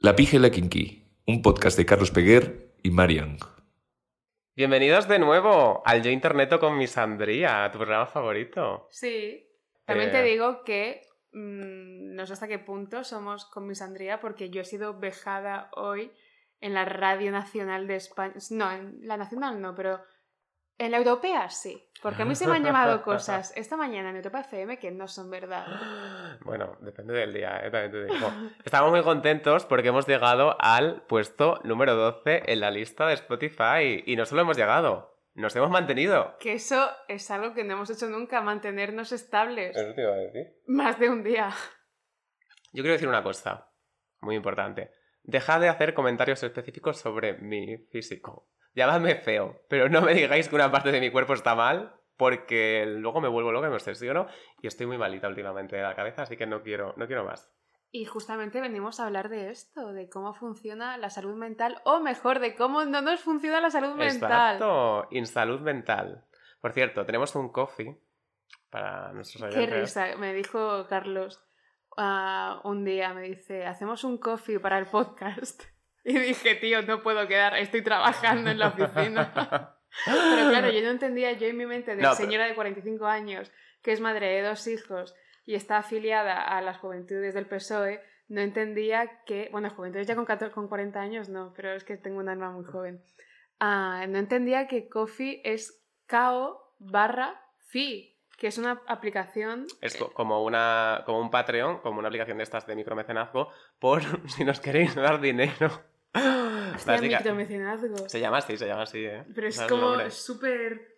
La Pija y la Kinky, un podcast de Carlos Peguer y Marian. Bienvenidos de nuevo al Yo Interneto con mi Sandría, tu programa favorito. Sí. También Eh. te digo que mm, no sé hasta qué punto somos con mi Sandría porque yo he sido vejada hoy en la Radio Nacional de España. No, en la Nacional no, pero en la Europea sí. Porque a mí se me han llamado cosas esta mañana en Europa FM que no son verdad. Bueno, depende del día, ¿eh? también te digo. Estamos muy contentos porque hemos llegado al puesto número 12 en la lista de Spotify. Y no solo hemos llegado, nos hemos mantenido. Que eso es algo que no hemos hecho nunca, mantenernos estables. Eso te iba a decir. Más de un día. Yo quiero decir una cosa muy importante. Dejad de hacer comentarios específicos sobre mi físico. Llamadme feo, pero no me digáis que una parte de mi cuerpo está mal, porque luego me vuelvo loca y me obsesiono y estoy muy malita últimamente de la cabeza, así que no quiero, no quiero más. Y justamente venimos a hablar de esto, de cómo funciona la salud mental, o mejor, de cómo no nos funciona la salud mental. Exacto, insalud mental. Por cierto, tenemos un coffee para nuestros Qué oyentes. risa, me dijo Carlos ah, un día, me dice, hacemos un coffee para el podcast. Y dije, tío, no puedo quedar, estoy trabajando en la oficina. Pero claro, yo no entendía, yo en mi mente de No, pero- señora de 45 años, que es madre de dos hijos y está afiliada a las juventudes del PSOE, no entendía que, bueno, juventudes ya con, 14 con 40 años no, pero es que tengo un alma muy joven. Ah, no entendía que Coffee es KO barra FI, que es una aplicación Es co- como, una, como un Patreon, como una aplicación de estas de micromecenazgo, por si nos queréis dar dinero. Hostia, Básica- micromecenazgo. Se llama así, se llama así, ¿eh? Pero es como súper...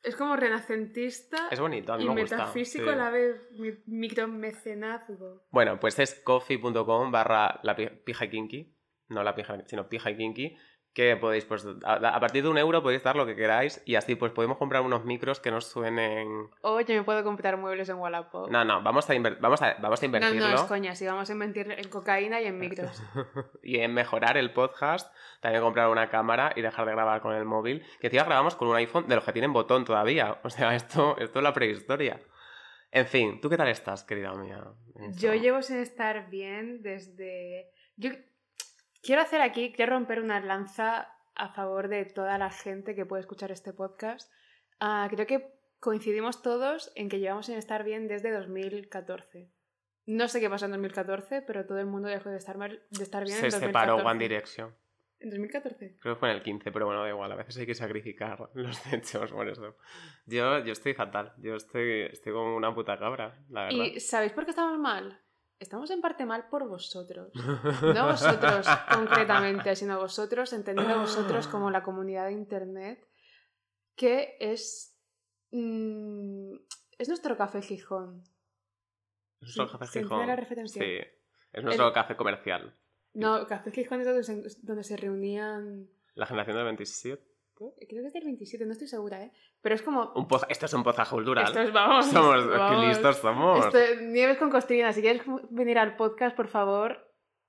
Es como renacentista Es bonito, a mí y me gusta. metafísico sí. a la vez. mi- Micromecenazgo. Bueno, pues es coffee.com barra la pi- pija kinky, no la pija, sino pija y kinky, que podéis, pues, a, a partir de un euro podéis dar lo que queráis y así pues podemos comprar unos micros que nos suenen... O yo me puedo comprar muebles en Wallapop. No, no, vamos a, vamos a, vamos a no, invertirlo no, es coña, si vamos a invertir en cocaína y en micros. y en mejorar el podcast, también comprar una cámara y dejar de grabar con el móvil, que encima grabamos con un iPhone de los que tienen botón todavía, o sea, esto, esto es la prehistoria. En fin, ¿tú qué tal estás, querida mía? Yo llevo sin estar bien desde... Yo quiero hacer aquí, quiero romper una lanza a favor de toda la gente que puede escuchar este podcast. Ah, creo que coincidimos todos en que llevamos sin estar bien desde 2014. No sé qué pasó en 2014, pero todo el mundo dejó de estar, mal, de estar bien Se en 2014. separó One Direction. ¿En 2014? Creo que fue en el 15, pero bueno, da igual, a veces hay que sacrificar los hechos por eso. Yo, yo estoy fatal, yo estoy, estoy como una puta cabra, la verdad. ¿Y sabéis por qué estamos mal? Estamos en parte mal por vosotros. No vosotros concretamente, sino vosotros, entendiendo vosotros como la comunidad de Internet, que es... mm, es nuestro café Gijón. Es nuestro ¿Se- café Gijón. Sí, es nuestro El- café comercial. No, Café Gijón es donde se, donde se reunían... La generación del 27. Creo que es del 27, no estoy segura, ¿eh? Pero es como... Un poza- Esto es un poza cultural. Esto es, vamos, Somos, qué vamos. listos somos. Esto, Nieves con Costrina, si quieres venir al podcast, por favor,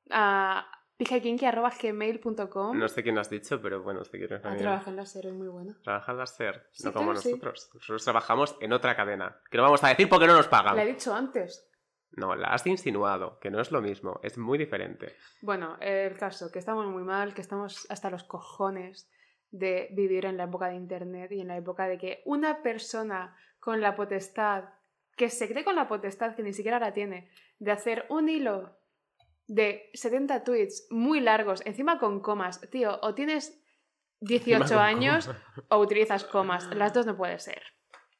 a pijakinky.gmail.com No sé quién lo has dicho, pero bueno, si quieres a venir. trabajar en la serie, es muy bueno. Trabaja en la SER, Sí, no como claro, sí. nosotros. Nosotros trabajamos en otra cadena. Que no vamos a decir porque no nos pagan. La he dicho antes. No, la has insinuado, que no es lo mismo, es muy diferente. Bueno, el caso, que estamos muy mal, que estamos hasta los cojones de vivir en la época de Internet y en la época de que una persona con la potestad, que se cree con la potestad, que ni siquiera la tiene, de hacer un hilo de 70 tweets muy largos, encima con comas. Tío, o tienes 18 Encima con años comas. o utilizas comas. Las dos no puede ser.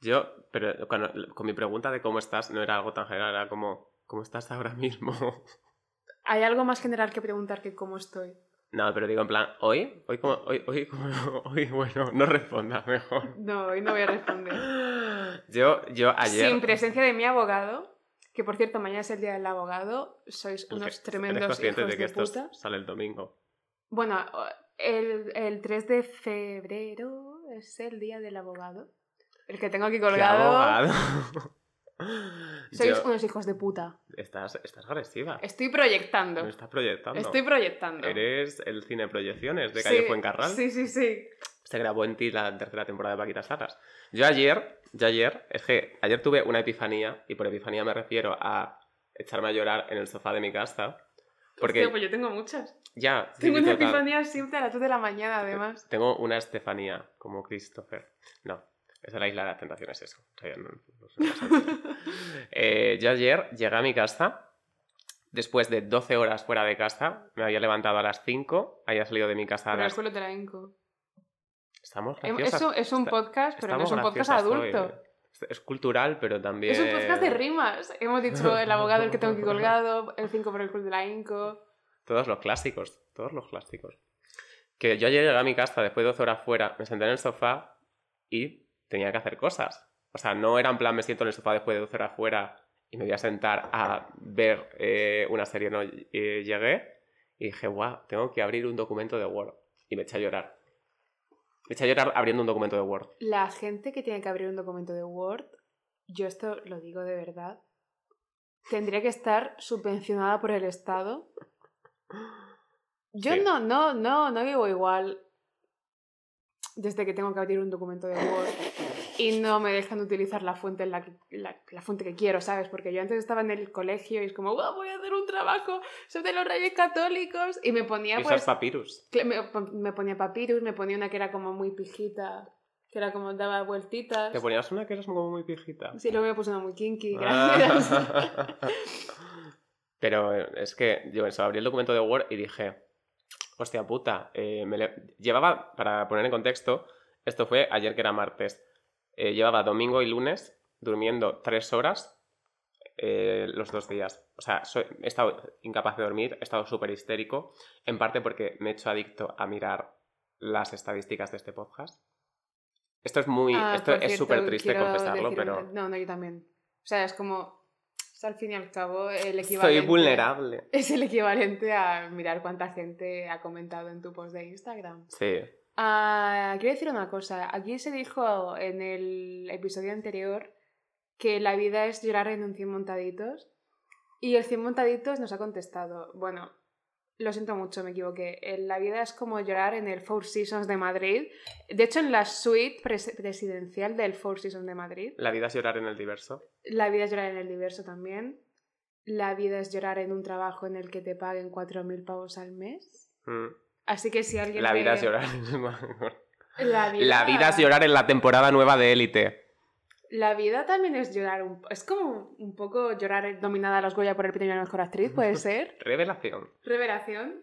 Yo, pero cuando- con mi pregunta de cómo estás, no era algo tan general, era como, ¿cómo estás ahora mismo? Hay algo más general que preguntar que cómo estoy. No, pero digo en plan, ¿hoy? ¿Hoy como, hoy, hoy, como- hoy, bueno, no responda mejor. No, hoy no voy a responder. Yo, yo ayer... Sin presencia de mi abogado, Que por cierto, mañana es el día del abogado. Sois unos ¿Eres tremendos consciente hijos de que de esto sale el domingo? Bueno, el, el 3 de febrero es el día del abogado. El que tengo aquí ¡Qué colgado. abogado! Sois Yo- unos hijos de puta. Estás, estás agresiva. Estoy proyectando. Me estás proyectando. Estoy proyectando. Eres el cine proyecciones de Calle Sí, Fuencarral. Sí, sí, sí. Se grabó en ti la tercera temporada de Paquitas Salas. Yo ayer, yo ayer, es que ayer tuve una epifanía, y por epifanía me refiero a echarme a llorar en el sofá de mi casa. Porque Hostia, pues yo tengo muchas. ya, Tengo sí, una epifanía siempre a las 2 de la mañana, además. Tengo una Estefanía, como Christopher. No, es la isla de las tentaciones, eso. O sea, no- no. Eh, yo ayer llegué a mi casa, después de 12 horas fuera de casa, me había levantado a las 5, había salido de mi casa a Pero el las... culo te la hinco. Estamos Em- graciosas. Es un, es un podcast, pero no es un podcast graciosas hoy. adulto. Es- cultural, pero también... Es un podcast de rimas. Hemos dicho el abogado, el que tengo aquí colgado, el 5 por el culo de la inco. Todos los clásicos, todos los clásicos. Que yo ayer llegué a mi casa después de 12 horas fuera, me senté en el sofá y tenía que hacer cosas. O sea, no era en plan me siento en el sofá después de 12 horas fuera y me voy a sentar a ver eh, una serie. No, Eh, llegué y dije, guau, tengo que abrir un documento de Word. Y me eché a llorar. Me eché a llorar abriendo un documento de Word. La gente que tiene que abrir un documento de Word, yo esto lo digo de verdad, tendría que estar subvencionada por el Estado. Yo Sí. no, no, no, no vivo igual desde que tengo que abrir un documento de Word y no me dejan utilizar la fuente en la, que, la, la fuente que quiero, ¿sabes? Porque yo antes estaba en el colegio y es como, "Guau, voy a hacer un trabajo sobre los reyes católicos y me ponía pues. Cla- Me, me ponía papyrus, me ponía una que era como muy pijita, que era como daba vueltitas. Te ponías una que eras como muy pijita. Sí, luego me puse una muy kinky, Ah. gracias. Pero es que yo eso, abrí el documento de Word y dije, hostia puta, eh, me le- llevaba, para poner en contexto, esto fue ayer que era martes, eh, llevaba domingo y lunes durmiendo tres horas eh, los dos días. O sea, soy- he estado incapaz de dormir, he estado súper histérico, en parte porque me he hecho adicto a mirar las estadísticas de este podcast. Esto es muy, Ah, esto es súper triste confesarlo, pero No, no, yo también. O sea, es como, o sea, al fin y al cabo, el equivalente... soy vulnerable. Es el equivalente a mirar cuánta gente ha comentado en tu post de Instagram. Sí. Ah, quiero decir una cosa. Aquí se dijo en el episodio anterior que la vida es llorar en un 100 montaditos. Y el 100 montaditos nos ha contestado, bueno, lo siento mucho, me equivoqué. La vida es como llorar en el Four Seasons de Madrid. De hecho, en la suite pres- presidencial del Four Seasons de Madrid. La vida es llorar en el diverso. La vida es llorar en el diverso también. La vida es llorar en un trabajo en el que te paguen 4.000 pavos al mes. Mm. Así que si alguien... La vida es llorar. La vida... La vida es llorar en la temporada nueva de Élite. La vida también es llorar, un... es como un poco llorar dominada a los Goya por el premio a la mejor actriz, puede ser. Revelación. Revelación.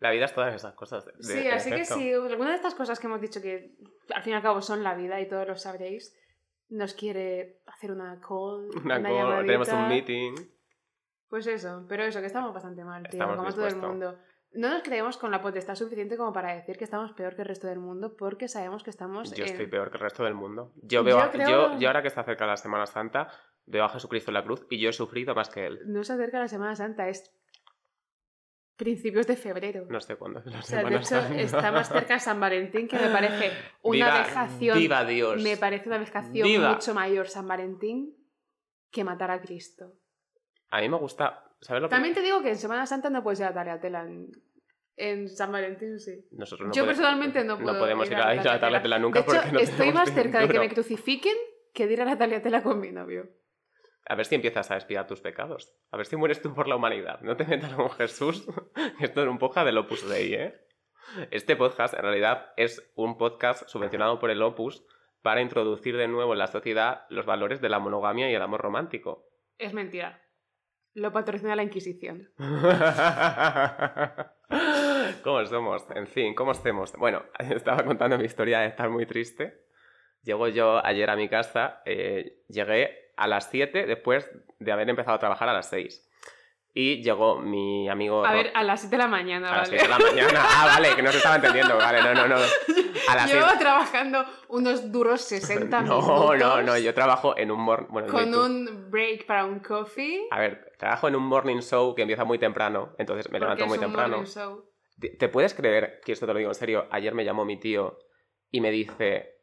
La vida es todas esas cosas. de- Sí, así que si alguna de estas cosas que hemos dicho que al fin y al cabo son la vida y todos lo sabréis, nos quiere hacer una call, Una una, call, llamadita, tenemos un meeting. Pues eso, pero eso, que estamos bastante mal, tío, Estamos como todo el mundo. No nos creemos con la potestad suficiente como para decir que estamos peor que el resto del mundo porque sabemos que estamos Yo en- estoy peor que el resto del mundo. Yo veo, Yo creo- yo, yo ahora que está cerca la Semana Santa, veo a Jesucristo en la cruz y yo he sufrido más que él. No se acerca la Semana Santa, es principios de febrero. No sé cuándo es la O sea, de hecho, Santa. está más cerca San Valentín, que me parece una Viva- vejación. Viva Dios. Me parece una vejación Viva. mucho mayor San Valentín que matar a Cristo. A mí me gusta. ¿Sabes lo que.? También te digo que en Semana Santa no puedes ir a Tagliatella. En, en San Valentín sí. Nosotros no Yo pode- personalmente no puedo. No podemos ir a, ir a. Tagliatella nunca de hecho, porque no estoy más cerca de que me crucifiquen que de ir a la Tagliatella con mi novio. A ver si empiezas a expiar tus pecados. A ver si mueres tú por la humanidad. No te metas con Jesús. Esto es un podcast del Opus Dei, ¿eh? Este podcast, en realidad, es un podcast subvencionado por el Opus para introducir de nuevo en la sociedad los valores de la monogamia y el amor romántico. Es mentira. Lo patrocina la Inquisición. ¿Cómo somos? En fin, ¿cómo estemos? Bueno, estaba contando mi historia de estar muy triste. Llego yo ayer a mi casa, eh, llegué a las 7 después de haber empezado a trabajar a las 6. Y llegó mi amigo... A ver, a las 7 de la mañana, a las ¿vale? 7 de la mañana. Ah, vale, que no se estaba entendiendo. Vale, no, no, no. A las Llevo 7... trabajando unos duros 60 No, minutos. no, no, yo trabajo en un morning... Bueno, Con un break para un coffee. A ver, trabajo en un morning show que empieza muy temprano, entonces me levanto es muy un temprano. morning show. ¿Te te puedes creer, que esto te lo digo en serio, ayer me llamó mi tío y me dice,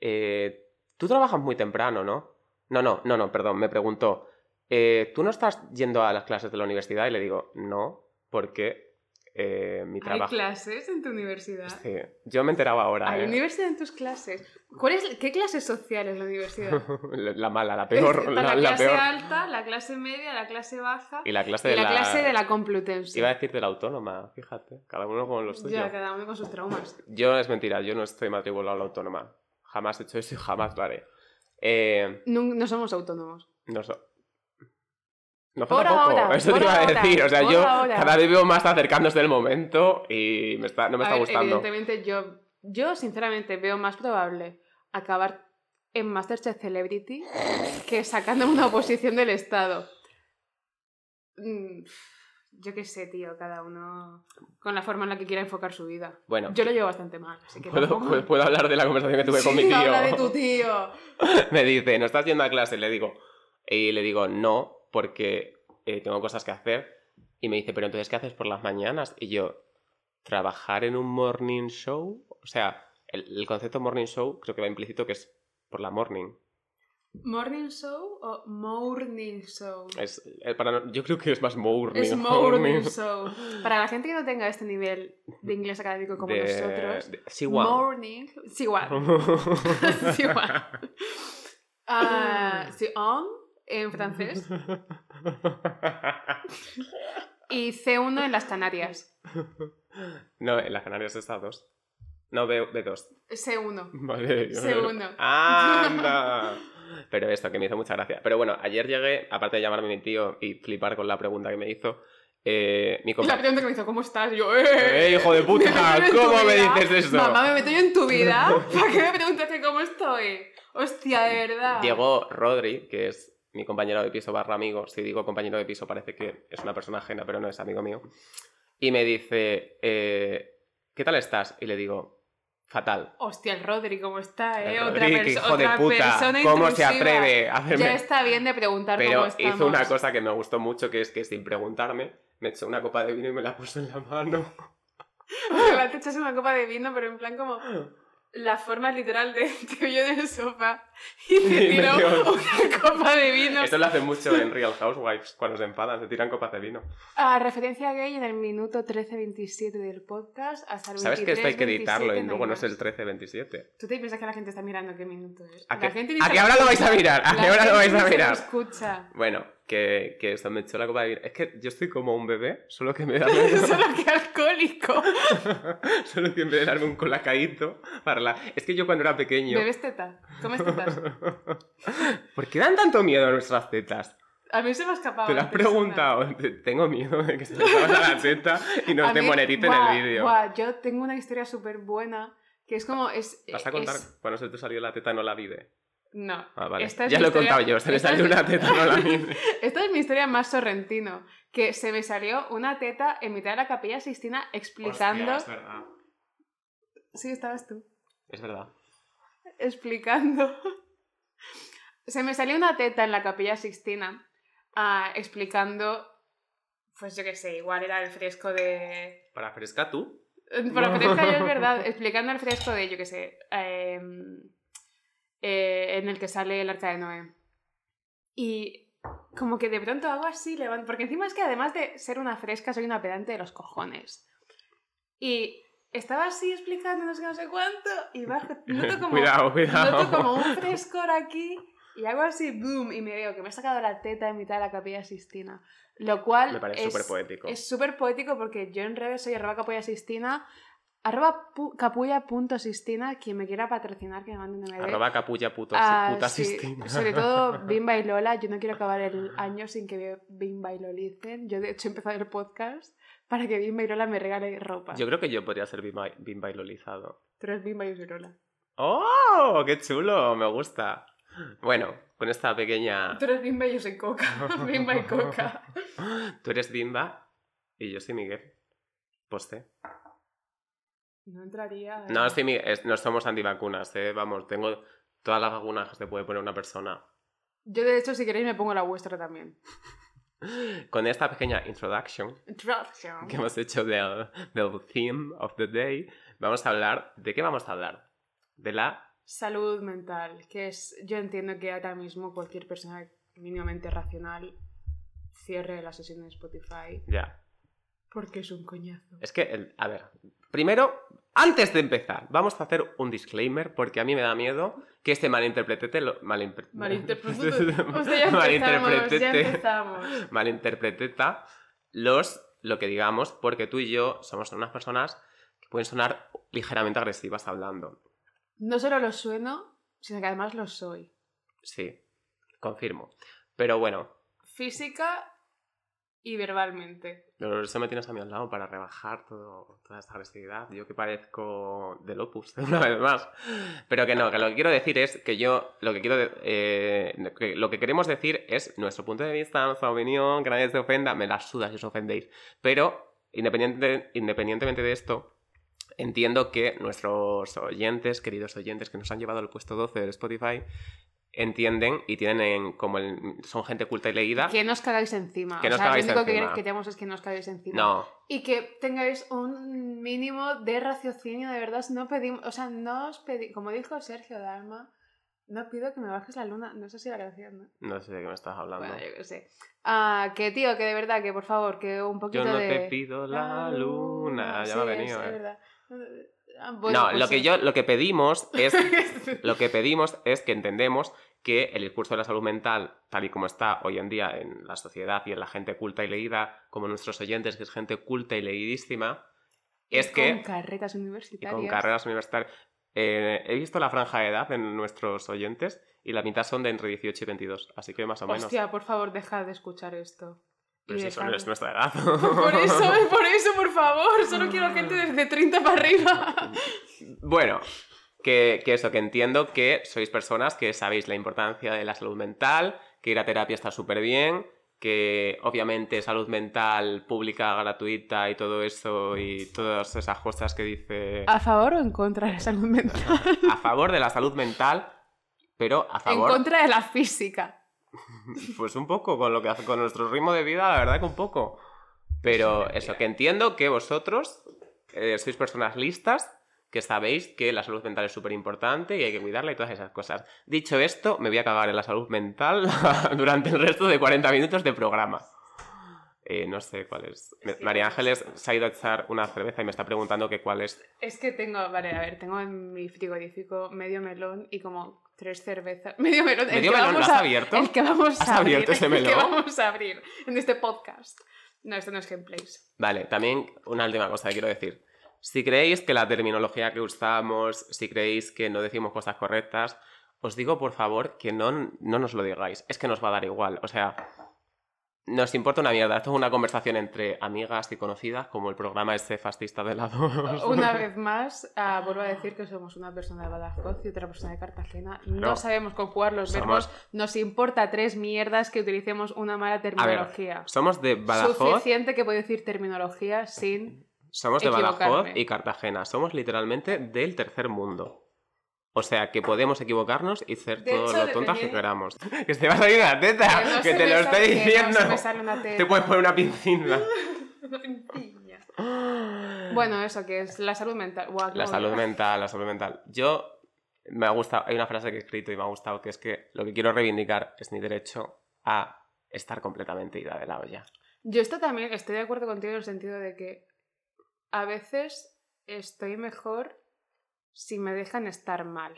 eh, tú trabajas muy temprano, ¿no? No, no, no, no, perdón, me preguntó, eh, ¿tú no estás yendo a las clases de la universidad? Y le digo, no, porque eh, mi ¿Hay trabajo... clases en tu universidad? Sí, yo me enteraba ahora, ¿Hay ¿eh? universidad en tus clases? ¿Cuál es, ¿Qué clase social es la universidad? la la mala, la peor, la, la, la clase peor. alta, la clase media, la clase baja Y la clase y de la, la... clase de la Complutense. Iba a decir de la autónoma, fíjate, cada uno con lo suyo. Ya, cada uno con sus traumas. Yo es mentira, yo no estoy matriculado a la autónoma. Jamás he hecho eso y jamás lo haré. Eh, No, no somos autónomos. no sé. No falta poco, ahora, eso te iba a ahora, decir. O sea, yo ahora. cada vez veo más acercándose el momento y me está, no me A está ver, gustando. Evidentemente, yo, yo sinceramente veo más probable acabar en Masterchef Celebrity que sacándome una oposición del Estado. Mm, Yo qué sé, tío, cada uno con la forma en la que quiera enfocar su vida. Bueno, Yo lo llevo bastante mal, así que ¿puedo, tampoco- puedo- hablar de la conversación que tuve con mi Sí, tío. habla de tu tío. me dice, ¿no estás yendo a clase? Le digo, y le digo, no, porque eh, tengo cosas que hacer. Y me dice, pero entonces, ¿qué haces por las mañanas? Y yo, ¿trabajar en un morning show? O sea, el, el concepto morning show creo que va implícito que es por la morning. ¿Morning show o morning show? Es, eh, para, yo creo que es más morning. Es morning show. Para la gente que no tenga este nivel de inglés académico como De- nosotros, de- Siwa. morning, sí, igual. Sí, igual. Ah, sí, on en francés y C1 en las Canarias. no, en las Canarias está dos. No, B, B2. C1. Vale. Segundo. ¡Anda! Pero esto, que me hizo mucha gracia. Pero bueno, ayer llegué, aparte de llamarme mi tío y flipar con la pregunta que me hizo, eh, mi Y la compañero... pregunta que me hizo, ¿cómo estás? Yo, ¡eh! ¡Eh, hijo de puta! ¿Me ¿Cómo me dices eso? Mamá, me meto yo en tu vida. ¿Para qué me preguntas que cómo estoy? Hostia, de verdad. Llegó Rodri, que es mi compañero de piso barra amigo. Si digo compañero de piso parece que es una persona ajena, pero no es amigo mío. Y me dice, eh, ¿qué tal estás? Y le digo, fatal. Hostia, el Rodri, ¿cómo está, eh? El otra Rodri, que perso- hijo de otra puta, persona ¿cómo se intrusiva. atreve a hacerme...? Ya está bien de preguntar Pero cómo estamos. hizo una cosa que me gustó mucho, que es que sin preguntarme, me echó una copa de vino y me la puso en la mano. Te echas una copa de vino, pero en plan como la forma literal de te vio en el sofá y te tiró una copa de vino. Esto lo hacen mucho en Real Housewives, cuando se enfadan, se tiran copas de vino. A referencia gay en el minuto 13.27 del podcast hasta el 23, ¿Sabes que esto hay que editarlo 27 y luego no es el más. 13-27? ¿Tú te piensas que la gente está mirando qué minuto es? ¿A La qué- gente a qué hora lo vais a mirar? ¿A qué hora lo vais a mirar? escucha. Bueno, que, que me echó la copa de vino. Es que yo estoy como un bebé, solo que me da Solo que alcohólico. solo que en vez de darme un colacadito para la... Es que yo cuando era pequeño... ¿Bebes teta? ¿Comes tetas? ¿Por qué dan tanto miedo a nuestras tetas? A mí se me ha escapado. ¿Te lo has preguntado? Te- Tengo miedo de que se le salga la teta y nos demoneticen el vídeo. yo tengo una historia súper buena que es como. Es, ¿Vas a contar es- cuando se te salió la teta no la vive? No. Ah, vale. Esta es ya lo he contado yo, se le salió es- una teta no la vive. Esta es mi historia más sorrentino. Que se me salió una teta en mitad de la capilla Sistina explicando. Hostia, es verdad. Sí, estabas tú. Es verdad. Explicando. se me salió una teta en la capilla Sixtina ah, explicando. Pues yo qué sé, igual era el fresco de. ¿Para fresca tú? Pero fresca yo es verdad, explicando el fresco de, yo qué sé, em, eh, en el que sale el arca de Noé. Y como que de pronto hago así, levanto, porque encima es que además de ser una fresca, soy una pedante de los cojones. Y estaba así explicando no sé no sé cuánto, y bajo, noto como, cuidado, cuidado. noto como un frescor aquí, y hago así, boom, y me veo que me he sacado la teta en mitad de la capilla Sistina. Lo cual Me parece es- súper poético. es súper poético porque yo en redes soy arroba capulla sistina, arroba pu- capulla.sistina, quien me quiera patrocinar que me mande un MD. Arroba capulla puto, Ah, puta sí, Sistina. Sobre todo Bimba y Lola, yo no quiero acabar el año sin que Bimba y Lolicen. Yo de hecho he empezado el podcast para que Bimba y Lola me regale ropa. Yo creo que yo podría ser bimba, bimba bailolizado. Tú eres Bimba y Lola. ¡Oh! ¡Qué chulo! Me gusta. Bueno, con esta pequeña... Tú eres Bimba y yo soy Coca. Bimba y Coca. Tú eres Bimba y yo soy Miguel. Poste. No entraría. No, Miguel, es- no somos antivacunas, ¿eh? Vamos, tengo todas las vacunas que se puede poner una persona. Yo, de hecho, si queréis, me pongo la vuestra también. Con esta pequeña introduction Introduction. que hemos hecho del, del theme of the day, vamos a hablar... ¿De qué vamos a hablar? De la... Salud mental, que es. Yo entiendo que ahora mismo cualquier persona mínimamente racional cierre la sesión de Spotify Ya. porque es un coñazo. Es que, el- a ver, primero, antes de empezar, vamos a hacer un disclaimer porque a mí me da miedo que este malinterpretete lo malinter- Malinterpretado. O sea, malinterpretete- malinterpreteta los lo que digamos porque tú y yo somos unas personas que pueden sonar ligeramente agresivas hablando. No solo lo sueno, sino que además lo soy. Sí, confirmo. Pero bueno, Física y verbalmente. Pero eso me tienes a mí al lado para rebajar todo, toda esta agresividad. Yo que parezco del Opus, una vez más. Pero que no, que lo que quiero decir es que yo, lo que quiero, eh, lo que queremos decir es nuestro punto de vista, nuestra opinión, que nadie se ofenda, me la suda si os ofendéis. Pero, independiente, independientemente de esto, entiendo que nuestros oyentes, queridos oyentes que nos han llevado al puesto 12 de Spotify, entienden y tienen en- como el- son gente culta y leída. Que no os cagáis encima. Que o no os sea, cagáis lo único que queremos es que no os cagáis encima. No, Y que tengáis un mínimo de raciocinio, de verdad. No pedimos, o sea, no os pedimos, como dijo Sergio Dalma, no pido que me bajes la luna. No sé si la canción, ¿no? no sé de qué me estás hablando. Bueno, yo qué sé. Ah, que tío, que de verdad, que por favor, que un poquito Yo no de... te pido la luna. Ya Sí, me ha venido, es eh. verdad. Ah, bueno, no, pues lo que sí. yo, lo que pedimos es, lo que pedimos es que entendemos que el discurso de la salud mental, tal y como está hoy en día en la sociedad y en la gente culta y leída, como nuestros oyentes, que es gente culta y leidísima, es Y que Con carreras y universitarias. con carreras universitarias. eh, he visto la franja de edad en nuestros oyentes y la mitad son de entre 18 y 22, así que más o menos. Hostia, por favor, deja de escuchar esto. Si eso no es nuestra edad. Por eso, por eso, por favor. Solo quiero gente desde 30 para arriba. Bueno, que, que eso, que entiendo que sois personas que sabéis la importancia de la salud mental, que ir a terapia está súper bien, que obviamente salud mental pública, gratuita y todo eso y todas esas cosas que dice ¿A favor o en contra de la salud mental? a favor de la salud mental, pero a En favor, contra de la física. pues un poco, con lo que hace con nuestro ritmo de vida, la verdad que un poco. Pero eso, que entiendo que vosotros eh, sois personas listas, que sabéis que la salud mental es súper importante y hay que cuidarla y todas esas cosas. Dicho esto, me voy a cagar en la salud mental durante el resto de 40 minutos de programa. Eh, no sé cuál es. Me- María Ángeles se ha ido a echar una cerveza y me está preguntando que cuál es. Es que tengo, vale, a ver, tengo en mi frigorífico medio melón y como tres cervezas. Medio melón. el ¿Medio que melón? ¿Lo has a- abierto? El que vamos ¿Has a abrir. abierto ese El que melón? vamos a abrir en este podcast. No, esto no es gameplays. Vale, también una última cosa que quiero decir. Si creéis que la terminología que usamos, si creéis que no decimos cosas correctas, os digo por favor que no, no nos lo digáis. Es que nos va a dar igual. O sea, nos importa una mierda. Esto es una conversación entre amigas y conocidas, como el programa ese fascista de la 2. Una vez más, ah, vuelvo a decir que somos una persona de Badajoz y otra persona de Cartagena. No No. sabemos conjugar los Somos- verbos. Nos importa tres mierdas que utilicemos una mala ver, terminología. somos de Badajoz, Suficiente que puedo decir terminología sin... somos de Badajoz y Cartagena. Somos literalmente del tercer mundo. O sea, que podemos equivocarnos y ser De todo hecho, lo tontas que queramos. Que te va a salir una teta, Que no que se te lo estoy no diciendo. se me sale una Te teta. puedes poner una pincina. Bueno, eso que es la salud mental. Guau, La no, salud no. mental, la salud mental. Yo me ha gustado, hay una frase que he escrito y me ha gustado, que es que lo que quiero reivindicar es mi derecho a estar completamente ida de la olla. Yo esto también estoy de acuerdo contigo en el sentido de que a veces estoy mejor si me dejan estar mal.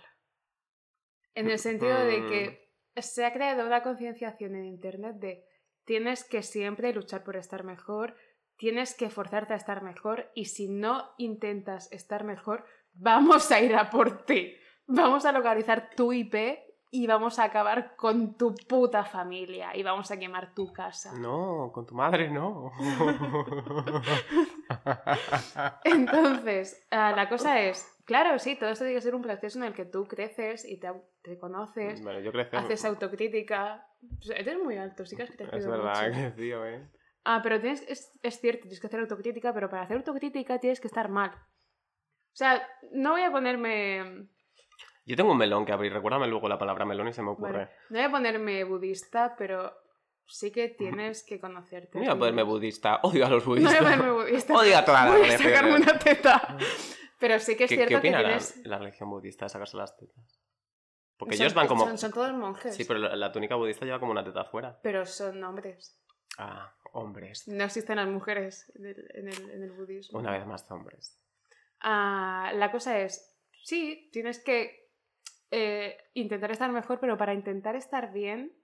En el sentido de Mm. que se ha creado una concienciación en Internet de tienes que siempre luchar por estar mejor, tienes que forzarte a estar mejor y si no intentas estar mejor, vamos a ir a por ti. Vamos a localizar tu IP y vamos a acabar con tu puta familia y vamos a quemar tu casa. No, con tu madre no. Entonces, ah, la cosa es, claro, sí, todo esto tiene que ser un proceso en el que tú creces y te, te conoces, bueno, yo crecí. haces autocrítica. Pues, eres muy alto, sí que has crecido Es verdad, mucho. que tío, eh. Ah, pero tienes, es, es cierto, tienes que hacer autocrítica, pero para hacer autocrítica tienes que estar mal. O sea, no voy a ponerme... Yo tengo un melón que abrir. Recuérdame luego la palabra melón y se me ocurre. Vale, no voy a ponerme budista, pero sí que tienes que conocerte. No voy a ponerme budista. Odio a los No voy budistas. a ponerme budista. Odio a todas las Voy a sacarme una teta. Pero sí que es ¿Qué, cierto ¿qué opina que la- tienes... la, religión budista de sacarse las tetas? Porque son- ellos van como... Son, son todos monjes. Sí, pero la, la túnica budista lleva como una teta afuera. pero son hombres. Ah, hombres. No existen las mujeres en el, en el- en el budismo. Una vez más hombres. Ah, la cosa es, sí, tienes que eh, intentar estar mejor, pero para intentar estar bien,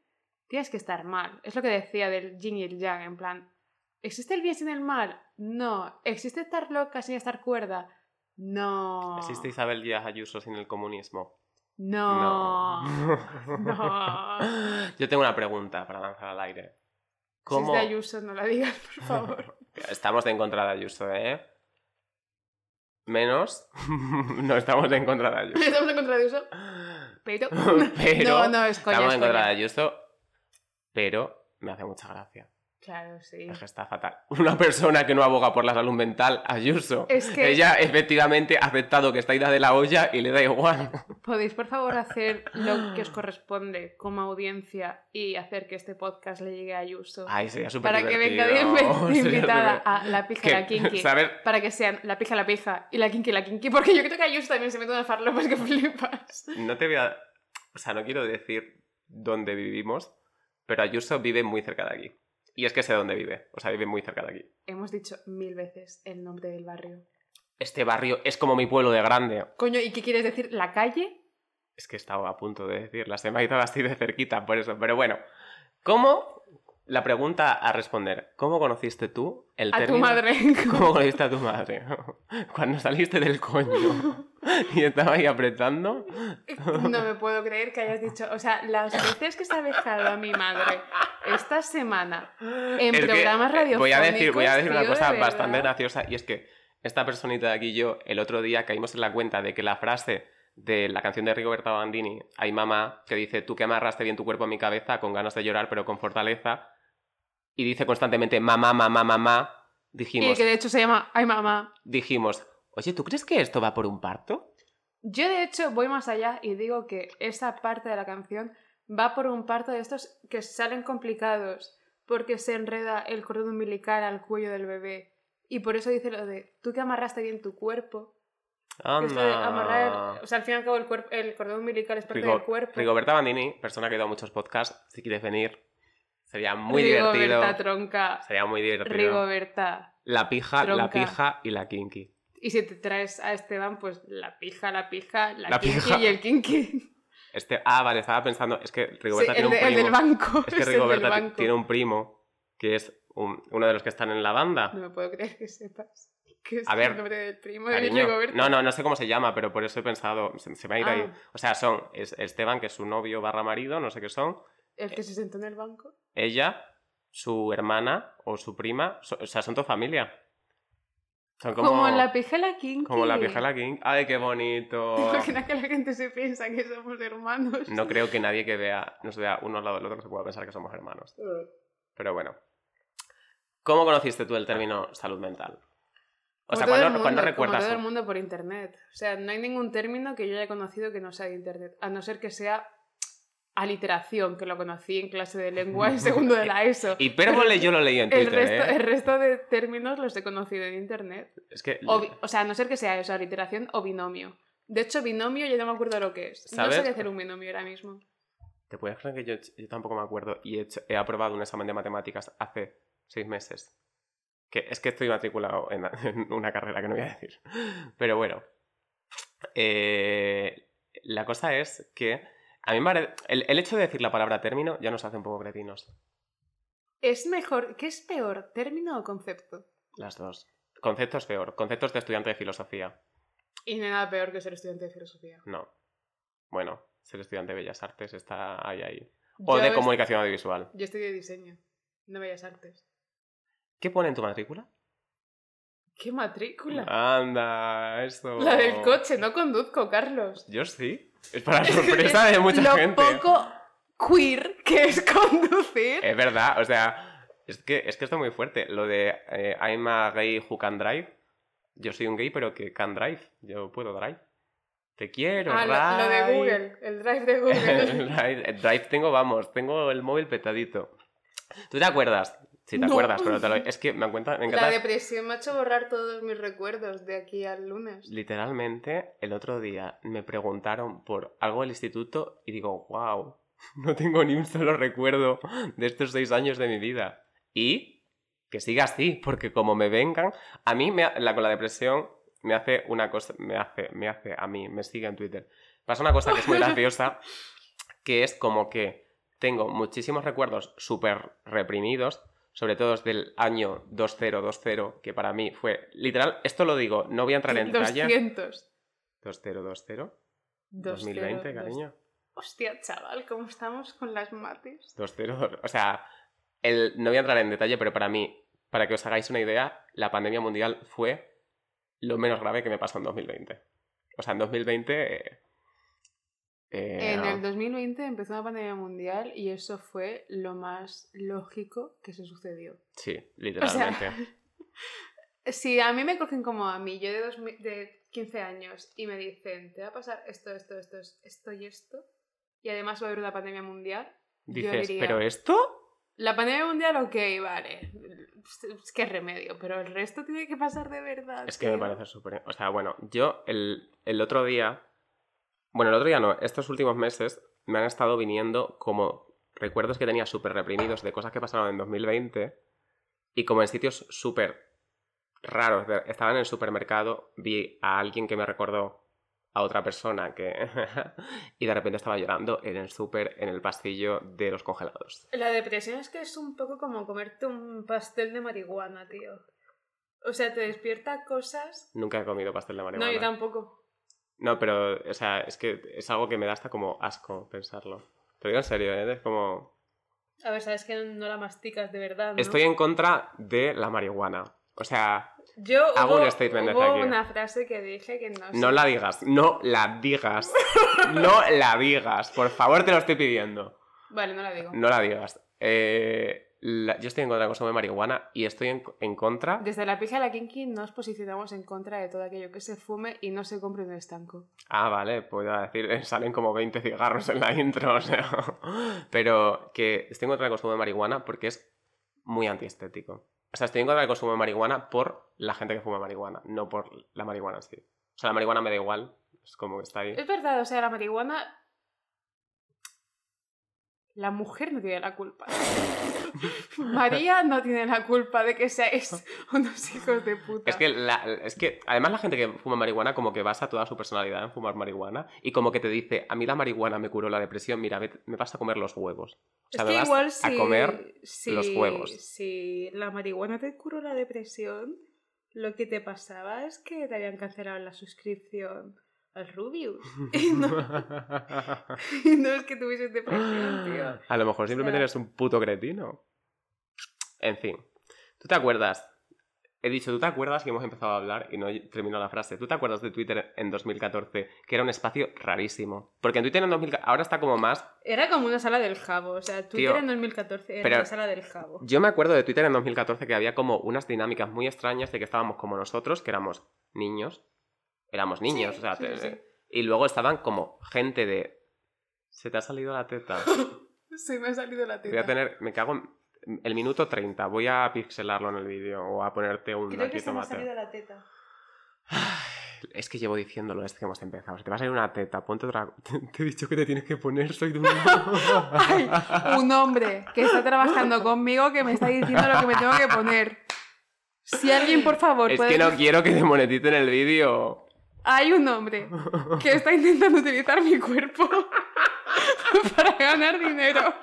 tienes que estar mal. Es lo que decía del yin y el yang, en plan, ¿existe el bien sin el mal? No. ¿Existe estar loca sin estar cuerda? No. ¿Existe Isabel Díaz Ayuso sin el comunismo? No. No. No. Yo tengo una pregunta para lanzar al aire. Si es ¿Cómo... de Ayuso, no la digas, por favor. Estamos en contra de Ayuso, ¿eh? Menos. no estamos en contra de Ayuso. Estamos en contra de Ayuso, pero... Pero no, no, es coña, estamos es en contra de Ayuso, pero me hace mucha gracia. Claro, sí. Es que está fatal. Una persona que no aboga por la salud mental, Ayuso. Es que- Ella efectivamente ha aceptado que está ida de la olla y le da igual. ¿Podéis, por favor, hacer lo que os corresponde como audiencia y hacer que este podcast le llegue a Ayuso? Ay, sería súper para que venga divertido. bien invitada a la pija y Que- la kinky. saber- Para que sean la pija la pija y la kinky la kinky. Porque yo creo que Ayuso también se mete unas farlopas que flipas. No te voy a... O sea, no quiero decir dónde vivimos, pero Ayuso vive muy cerca de aquí. Y es que sé dónde vive. O sea, vive muy cerca de aquí. Hemos dicho mil veces el nombre del barrio. Este barrio es como mi pueblo de grande. Coño, ¿y qué quieres decir? ¿La calle? Es que estaba a punto de decirla, se me ha ido así de cerquita por eso. Pero bueno, ¿cómo? La pregunta a responder, ¿cómo conociste tú el A tu término? madre. ¿Cómo conociste a tu madre? Cuando saliste del coño y estaba ahí apretando. No me puedo creer que hayas dicho. O sea, las veces que se ha dejado a mi madre esta semana en Es programas eh, radiofónicos. Voy a decir, voy a decir una cosa de bastante graciosa y es que esta personita de aquí y yo el otro día caímos en la cuenta de que la frase de la canción de Rigoberta Bandini, Ay mamá, que dice tú que amarraste bien tu cuerpo a mi cabeza con ganas de llorar pero con fortaleza y dice constantemente mamá, mamá, mamá, Y dijimos, que de hecho se llama Ay mamá. dijimos, oye, ¿tú crees que esto va por un parto? Yo de hecho voy más allá y digo que esa parte de la canción va por un parto de estos que salen complicados porque se enreda el cordón umbilical al cuello del bebé. Y por eso dice lo de tú que amarraste bien tu cuerpo. Esto de amarrar, o sea, al fin y al cabo el, cordón umbilical es parte Rigo- del cuerpo. Rigoberta Bandini, persona que ha ido a muchos podcasts, si quieres venir, sería muy Rigoberta divertido. tronca. Sería muy divertido. Rigoberta. La pija, la pija y la kinky. Y si te traes a Esteban, pues la pija, la pija, la, La kinky pija. y el kinky. Este, ah, vale, estaba pensando, es que Rigoberta el, tiene de- un el primo. del banco. Es que es el Rigoberta banco. tiene un primo que es un- uno de los que están en la banda. No me puedo creer que sepas que es A ver, el nombre del primo de Rigoberta. no, no, no sé cómo se llama, pero por eso he pensado, se, se me ha ido Ah. ahí. O sea, son es Esteban, que es su novio barra marido, no sé qué son, El que se sentó en el banco. ella, su hermana o su prima, so- o sea, son toda familia. Son como, Como, la pija y la kinky. como la pija y la king. ¡Ay, qué bonito! Imagina que la gente se piensa que somos hermanos. No creo que nadie que vea, nos vea uno al lado del otro se pueda pensar que somos hermanos. Pero bueno. ¿Cómo conociste tú el término salud mental? O Como sea, ¿cuándo, mundo, cuándo Como recuerdas? todo el mundo por internet. O sea, no hay ningún término que yo haya conocido que no sea de internet. A no ser que sea aliteración, que lo conocí en clase de lengua en segundo de la ESO. Hipérbole yo lo leí en el Twitter, resto, ¿eh? el resto de términos los he conocido en internet. Es que... O, sea, a no ser que sea eso, aliteración o binomio. De hecho, binomio yo no me acuerdo lo que es. No sé qué hacer un binomio ahora mismo. ¿Te puedes creer que yo, yo tampoco me acuerdo y he, hecho- he aprobado un examen de matemáticas hace seis meses? Que es que estoy matriculado en, en una carrera que no voy a decir. Pero bueno. Eh, la cosa es que a mí me el, el hecho de decir la palabra término ya nos hace un poco cretinos. ¿Es mejor, qué es peor, término o concepto? Las dos. Conceptos peor. Conceptos de estudiante de filosofía. Y no hay nada peor que ser estudiante de filosofía. No. Bueno, ser estudiante de Bellas Artes está ahí, ahí. O Yo de comunicación audiovisual. Yo estudié diseño, no bellas artes. ¿Qué pone en tu matrícula? ¿Qué matrícula? Anda, esto. La del coche, no conduzco, Carlos. Yo sí. Es para sorpresa de mucha Lo gente. poco queer que es conducir. Es verdad, o sea, es que, es que esto es muy fuerte. Lo de eh, I'm a gay who can drive. Yo soy un gay, pero que can drive. Yo puedo drive. Te quiero, ah, lo, lo de drive. Google, el drive de el, Google. drive, el drive tengo, vamos, tengo el móvil petadito. ¿Tú te acuerdas? Sí, te No. acuerdas, pero te lo- es que me, cuenta, me encanta. La depresión me ha hecho borrar todos mis recuerdos de aquí al lunes. Literalmente, el otro día me preguntaron por algo del instituto y digo, wow, no tengo ni un solo recuerdo de estos seis años de mi vida. Y que siga así, porque como me vengan, a mí me, ha- la, con la depresión me hace una cosa, me hace, me hace a mí, me sigue en Twitter. Pasa una cosa que es muy graciosa, que es como que tengo muchísimos recuerdos súper reprimidos, sobre todo desde el año 2020, que para mí fue literal, esto lo digo, no voy a entrar en detalle. 200. 2020, 2020, cariño. Hostia, chaval, ¿cómo estamos con las mates? 20, o sea, el, no voy a entrar en detalle, pero para mí, para que os hagáis una idea, la pandemia mundial fue lo menos grave que me pasó en 2020. O sea, en 2020... eh, eh, En el 2020 empezó una pandemia mundial y eso fue lo más lógico que se sucedió. Sí, O sea, literalmente. si a mí me cogen como a mí, yo de, 2000 de 15 años, y me dicen, te va a pasar esto, esto, esto, esto y esto, y además va a haber una pandemia mundial, yo Dices, diría- ¿pero esto? la pandemia mundial, ok, vale, es que remedio, pero el resto tiene que pasar de verdad. Es que me parece súper... O sea, bueno, yo el, el otro día... Bueno, el otro día no, estos últimos meses me han estado viniendo como recuerdos que tenía súper reprimidos de cosas que pasaron en 2020 y como en sitios súper raros. Estaba en el supermercado, vi a alguien que me recordó a otra persona que... y de repente estaba llorando en el súper, en el pasillo de los congelados. La depresión es que es un poco como comerte un pastel de marihuana, tío. O sea, te despierta cosas... Nunca he comido pastel de marihuana. No, yo tampoco. No, pero, o sea, es que es algo que me da hasta como asco pensarlo. Te digo en serio, ¿eh? Es como... A ver, sabes que no la masticas de verdad, ¿no? Estoy en contra de la marihuana. O sea, Yo hago hubo, un statement desde hubo aquí. una frase que dije que no no sé. la digas, no la digas. No la digas. Por favor, te lo estoy pidiendo. Vale, no la digo. No la digas. Eh, la- yo estoy en contra del consumo de marihuana y estoy en, en contra... Desde la pija a la kinky nos posicionamos en contra de todo aquello que se fume y no se compre en un estanco. Ah, vale, puedo decir, salen como 20 cigarros en la intro, o sea. Pero que estoy en contra del consumo de marihuana porque es muy antiestético. O sea, estoy en contra del consumo de marihuana por la gente que fuma marihuana, no por la marihuana en sí. O sea, la marihuana me da igual, es como que está ahí. Es verdad, o sea, la marihuana... La mujer no tiene la culpa. María no tiene la culpa de que seáis unos hijos de puta. Es que, la- es que además la gente que fuma marihuana como que basa toda su personalidad en fumar marihuana y como que te dice, a mí la marihuana me curó la depresión, mira, ve- me vas a comer los huevos. O sea, es me que vas igual a si, comer si- los huevos. Si la marihuana te curó la depresión, lo que te pasaba es que te habían cancelado la suscripción al Rubius. Y no, y no es que tuvieses depresión, tío. A lo mejor simplemente sea- eres un puto cretino. En fin. ¿Tú te acuerdas? He dicho, ¿tú te acuerdas que hemos empezado a hablar y no he terminado la frase? ¿Tú te acuerdas de Twitter en 2014? Que era un espacio rarísimo. Porque en Twitter en 2014... Ahora está como más... Era como una sala del jabo, o sea, Twitter Tío, en 2014 era una sala del jabo. Yo me acuerdo de Twitter en 2014 que había como unas dinámicas muy extrañas de que estábamos como nosotros, que éramos niños. Éramos niños, Sí, o sea... sí, te- sí. Y luego estaban como gente de... Se te ha salido la teta. Sí, me ha salido la teta. Voy a tener... Me cago en... El minuto 30. Voy a pixelarlo en el vídeo o a ponerte un Creo que se me ha salido la teta. Es que llevo diciéndolo desde que hemos empezado. Se te va a salir una teta, ponte otra. Te he dicho que te tienes que poner, soy de un. Ay, un hombre que está trabajando conmigo que me está diciendo lo que me tengo que poner. Si alguien, por favor, es puede... que no quiero que demoneticen el vídeo. Hay un hombre que está intentando utilizar mi cuerpo para ganar dinero.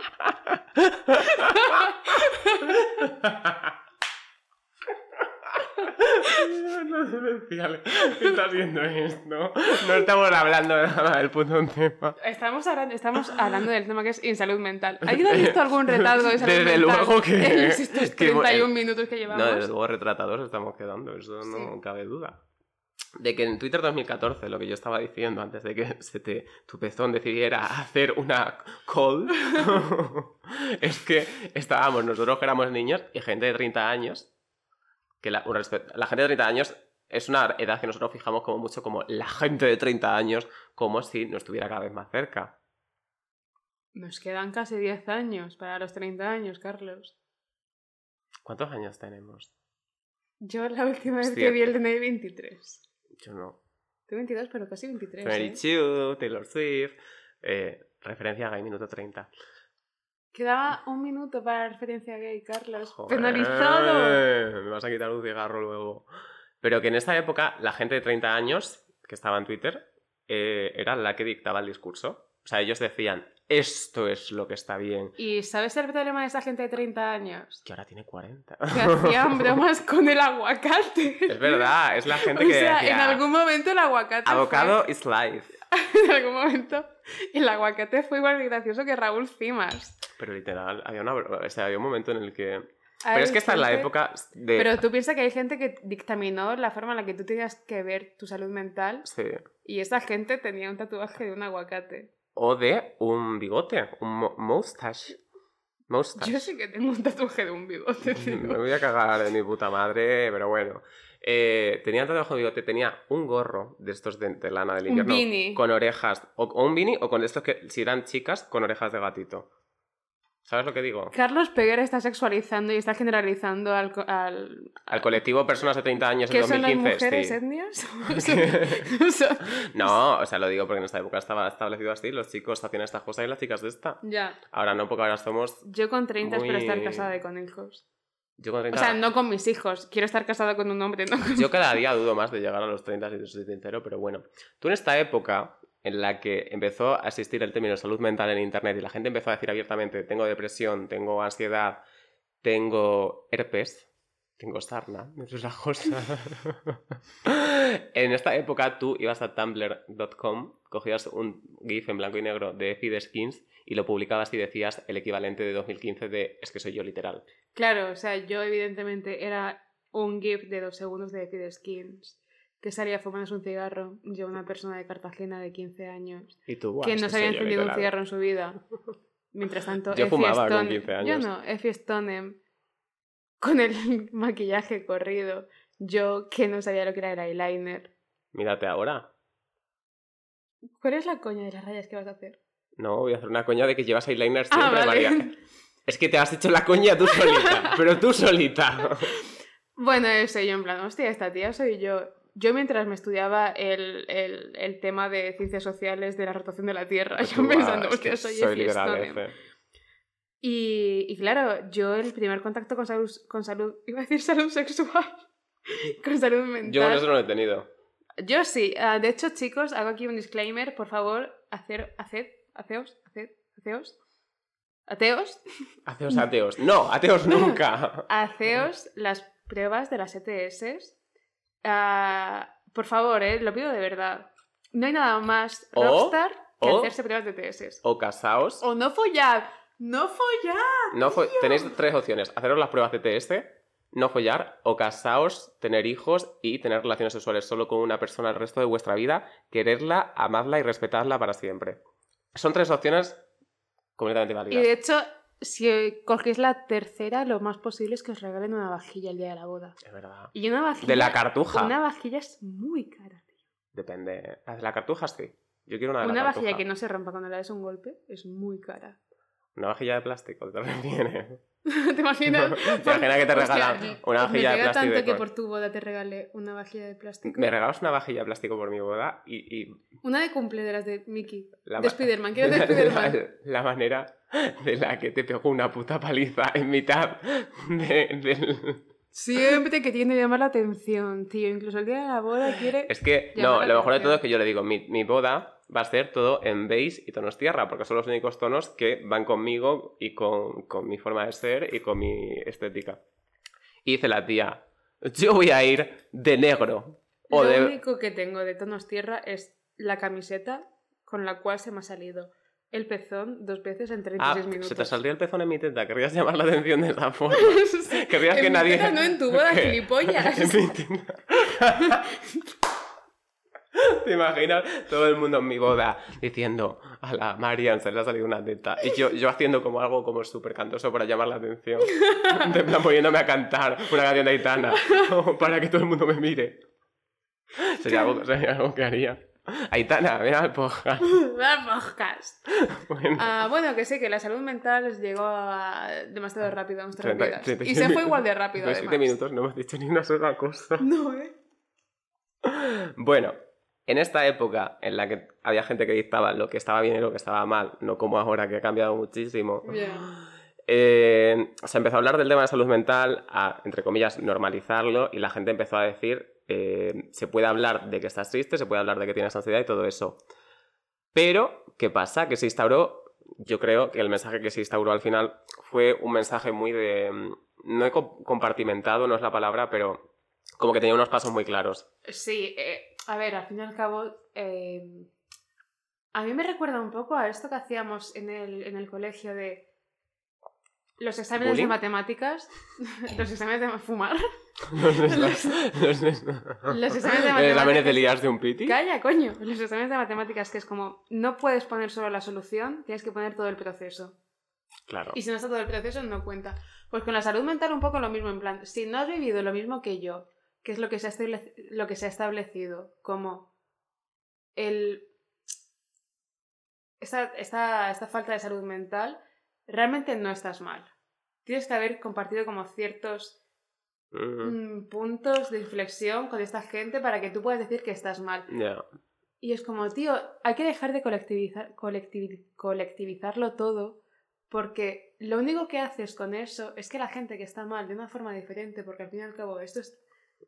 no demencial. ¿Qué está haciendo esto? No estamos hablando de nada del puto tema. Estamos hablando, estamos hablando del tema que es insalud mental. ¿Alguien ha visto algún retardo de salud Desde mental luego que- en estos que- 31 minutos que llevamos? No, desde luego retratados estamos quedando, eso no Sí. cabe duda. De que en Twitter 2014, lo que yo estaba diciendo antes de que se te, tu pezón decidiera hacer una call, es que estábamos nosotros que éramos niños y gente de 30 años, que la, gente de 30 años es una edad que nosotros fijamos como mucho como la gente de 30 años, como si nos estuviera cada vez más cerca. Nos quedan casi 10 años para los 30 años, Carlos. ¿Cuántos años tenemos? Yo la última vez Hostia. que vi el DNI 23. Yo no. Tengo 22, pero casi 23. Mary ¿eh? Chu, Taylor Swift, eh, referencia Gay Minuto 30. Quedaba un minuto para la referencia gay, Carlos. Joder, ¡Penalizado! Me vas a quitar un cigarro luego. Pero que en esta época la gente de 30 años que estaba en Twitter eh, era la que dictaba el discurso. O sea, ellos decían, esto es lo que está bien. ¿Y sabes el problema de esa gente de 30 años? Que ahora tiene 40. Que hacían bromas con el aguacate. es verdad, es la gente o que sea, decía, en algún momento el aguacate avocado is life. fue... En algún momento el aguacate fue igual de gracioso que Raúl Cimas. Pero literal, había, una, o sea, había un momento en el que... Pero es que esta es la gente- época de... Pero tú piensas que hay gente que dictaminó la forma en la que tú tenías que ver tu salud mental Sí. y esa gente tenía un tatuaje de un aguacate. O de un bigote, un mo- moustache. Moustache. Yo sí que tengo un tatuaje de un bigote, tío. Me voy a cagar de mi puta madre, pero bueno. Eh, tenía tatuaje de bigote, tenía un gorro de estos de, de lana del Un invierno. beanie. Con orejas. O, o un beanie o con estos que, si eran chicas, con orejas de gatito. ¿Sabes lo que digo? Carlos Peguer está sexualizando y está generalizando al... al Al colectivo personas de 30 años en ¿Qué son las 2015. mujeres sí. etnias? No, o sea, lo digo porque en esta época estaba establecido así. Los chicos hacían estas cosas y las chicas de esta. ya. Ahora no, porque ahora somos. Yo con 30 espero Muy- estar casada y con hijos. Yo con 30. O sea, no con mis hijos. Quiero estar casada con un hombre, no con... Yo cada día dudo más de llegar a los 30, si te soy sincero, pero bueno. Tú en esta época en la que empezó a existir el término salud mental en Internet y la gente empezó a decir abiertamente, tengo depresión, tengo ansiedad, tengo herpes, tengo sarna, eso es la cosa. en esta época tú ibas a tumblr.com, cogías un GIF en blanco y negro de de Skins y lo publicabas y decías el equivalente de 2015 de es que soy yo literal. Claro, o sea, yo evidentemente era un GIF de dos segundos de Feed Skins que salía fumándose un cigarro. Yo, una persona de Cartagena de 15 años Y tú, "Buah, que no se había encendido un literal". cigarro en su vida. Mientras tanto, Yo Effie fumaba con Stone- 15 años. Yo no, Effie Stonem con el maquillaje corrido. Yo que no sabía lo que era el eyeliner. Mírate ahora. ¿Cuál es la coña de las rayas que vas a hacer? No, voy a hacer una coña de que llevas eyeliner Ah, siempre, vale. María. Es que te has hecho la coña tú solita, pero tú solita. Bueno, eso, yo en plan, hostia, esta tía soy yo. Yo mientras me estudiaba el, el, el tema de ciencias sociales de la rotación de la Tierra, yo Tú, pensando, ah, es hostia, que soy, soy liberal. Y, y claro, yo el primer contacto con salud, con salud, iba a decir salud sexual, con salud mental. Yo eso no lo he tenido. Yo sí. Ah, de hecho, chicos, hago aquí un disclaimer. Por favor, hacer, haced, haceos, haced, haceos, ateos, Ateos, ateos. No, ateos nunca. haceos las pruebas de las ETS. Ah, por favor, eh, lo pido de verdad. No hay nada más O- rockstar que o- hacerse pruebas de ETS. O casaos. O no follar. No follar. No fo- Tenéis tres opciones. Haceros las pruebas de TS, no follar, o casaos, tener hijos y tener relaciones sexuales solo con una persona el resto de vuestra vida, quererla, amarla y respetarla para siempre. Son tres opciones completamente Y válidas. de hecho, si cogéis la tercera, lo más posible es que os regalen una vajilla el día de la boda. Es verdad. Y una vajilla. De la cartuja. Una vajilla es muy cara, tío. Depende. La de la cartuja sí. Yo quiero una de la Una cartuja. vajilla que no se rompa cuando le das un golpe es muy cara. Una vajilla de plástico, ¿te refieres? ¿Te imaginas? ¿Te imaginas que te regalan una vajilla de Me plástico? tanto que con- por tu boda te regale una vajilla de plástico. Me regalas una vajilla de plástico por mi boda y, y Una de cumple de las de Mickey. La de ma- Spiderman. Quiero de Spiderman. la- la manera de la que te pegó una puta paliza en mitad de- del... Siempre que tiene que llamar la atención, tío. Incluso el día de la boda quiere... Es que, no, lo mejor de atención. todo es que yo le digo, mi, mi boda va a ser todo en beige y tonos tierra, porque son los únicos tonos que van conmigo y con, con mi forma de ser y con mi estética. Y dice la tía, yo voy a ir de negro. O Lo de... único que tengo de tonos tierra es la camiseta con la cual se me ha salido el pezón dos veces en 36 Ah, minutos. se te saldría el pezón en mi teta. Querrías llamar la atención de esa forma. Querrías En que mi nadie. teta, no en tu boda, gilipollas. En. ¿Te imaginas todo el mundo en mi boda diciendo a la Marian se le ha salido una teta? Y yo, yo haciendo como algo como súper cantoso para llamar la atención. De plan poniéndome a cantar una canción de Aitana para que todo el mundo me mire. Sería algo, sería algo que haría. Aitana, ven al podcast. Podcast. Bueno. Ah, bueno, que sé que la salud mental llegó a- demasiado rápido a nuestras 30, vidas. 36 Y se fue igual de rápido, 37 además. minutos no hemos dicho ni una sola cosa. No, ¿eh? Bueno, en esta época en la que había gente que dictaba lo que estaba bien y lo que estaba mal, no como ahora que ha cambiado muchísimo, Ya. eh, se empezó a hablar del tema de salud mental, a, entre comillas, normalizarlo y la gente empezó a decir, eh, se puede hablar de que estás triste, se puede hablar de que tienes ansiedad y todo eso. Pero, ¿qué pasa? Que se instauró, yo creo que el mensaje que se instauró al final fue un mensaje muy de... mm, No he co- compartimentado, no es la palabra, pero como que tenía unos pasos muy claros. Sí, eh, a ver, al fin y al cabo, eh, a mí me recuerda un poco a esto que hacíamos en el, en el colegio de los exámenes ¿Bullying? de matemáticas, los exámenes de fumar, Los, los, los, Los exámenes de ¿El examen de matemáticas. Elías de un piti? Calla, coño. Los exámenes de matemáticas que es como, no puedes poner solo la solución, tienes que poner todo el proceso. Claro. Y si no está todo el proceso, no cuenta. Pues con la salud mental un poco lo mismo, en plan, si no has vivido lo mismo que yo, que es lo que se ha, lo que se ha establecido como el... Esta, esta, esta falta de salud mental, realmente no estás mal. Tienes que haber compartido como ciertos Ujú. mm, puntos de inflexión con esta gente para que tú puedas decir que estás mal. Ya. Y es como, tío, hay que dejar de colectivizar, colectivi- colectivizarlo todo porque lo único que haces con eso es que la gente que está mal de una forma diferente, porque al fin y al cabo esto es